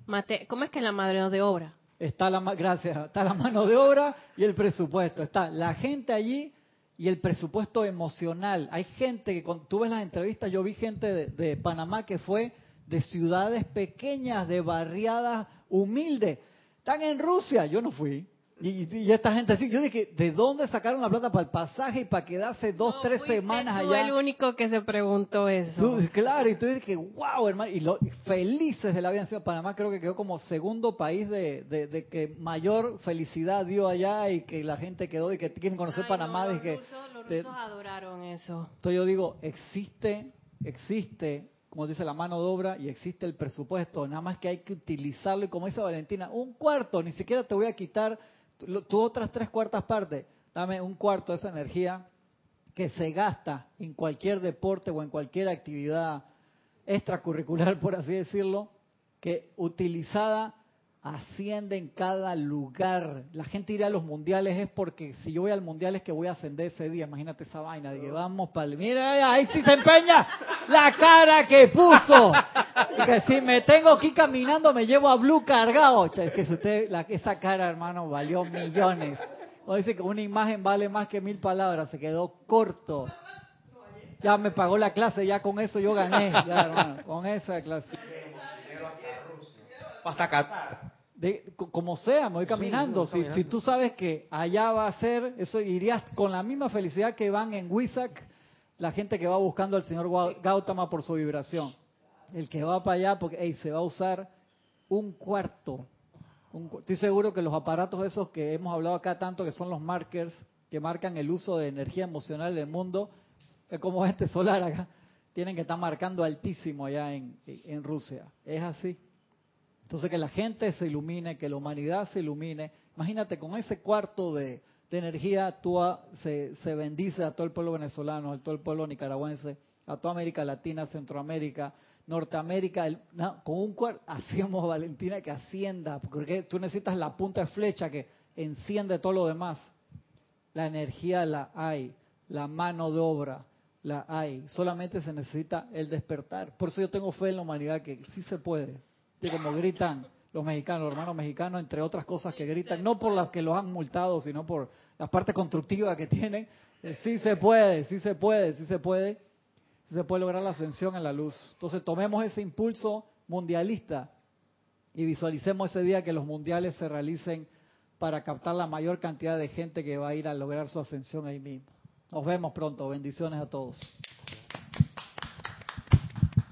mate, ¿cómo es que la madre de obra? Está la, gracias, está la mano de obra y el presupuesto. Está la gente allí y el presupuesto emocional. Hay gente que, cuando tú ves las entrevistas, yo vi gente de, de Panamá que fue de ciudades pequeñas, de barriadas humildes. Están en Rusia, yo no fui. Y, esta gente así, yo dije, ¿de dónde sacaron la plata para el pasaje y para quedarse dos, tres semanas tú allá? el único que se preguntó eso. claro, y tú dices, wow, hermano, y lo, felices de la vida Panamá creo que quedó como segundo país de, de, que mayor felicidad dio allá y que la gente quedó y que quieren conocer Panamá. los, que, rusos, los rusos adoraron eso. Entonces yo digo, existe, existe como dice la mano de obra, y existe el presupuesto, nada más que hay que utilizarlo, y como dice Valentina, un cuarto, ni siquiera te voy a quitar tu otras tres cuartas partes, dame un cuarto de esa energía que se gasta en cualquier deporte o en cualquier actividad extracurricular, [LAUGHS] por así decirlo, que utilizada asciende en cada lugar. La gente irá a los mundiales es porque si yo voy al mundial es que voy a ascender ese día. Imagínate esa vaina de que vamos para el... Mira, ahí sí se empeña la cara que puso. que si me tengo aquí caminando me llevo a Blue cargado. Es que si usted, la, esa cara, hermano, valió millones. O dice que una imagen vale más que mil palabras. Se quedó corto. Ya me pagó la clase, ya con eso yo gané. Ya, hermano, con esa clase. Hasta Qatar como sea, me voy caminando. si, si, tú sabes que allá va a ser, eso irías con la misma felicidad que van en Wisak la gente que va buscando al señor Gautama por su vibración. El que va para allá, porque se va a usar un cuarto. estoy seguro que los aparatos esos que hemos hablado acá tanto, que son los markers, que marcan el uso de energía emocional del mundo, es como este solar acá, tienen que estar marcando altísimo allá en, en Rusia. Es así. Entonces que la gente se ilumine, que la humanidad se ilumine. Imagínate, con ese cuarto de, energía tú se, bendice a todo el pueblo venezolano, a todo el pueblo nicaragüense, a toda América Latina, Centroamérica, Norteamérica, con un cuarto, [LAUGHS] hacíamos Valentina que ascienda, porque tú necesitas la punta de flecha que enciende todo lo demás. La energía la hay, la mano de obra la hay, solamente se necesita el despertar. Por eso yo tengo fe en la humanidad que sí se puede como gritan los mexicanos, los hermanos mexicanos, entre otras cosas que gritan, no por las que los han multado, sino por la parte constructiva que tienen. Eh, sí se puede, sí se puede, sí se puede, sí se puede lograr la ascensión en la luz. Entonces tomemos ese impulso mundialista y visualicemos ese día que los mundiales se realicen para captar la mayor cantidad de gente que va a ir a lograr su ascensión ahí mismo. Nos vemos pronto. Bendiciones a todos.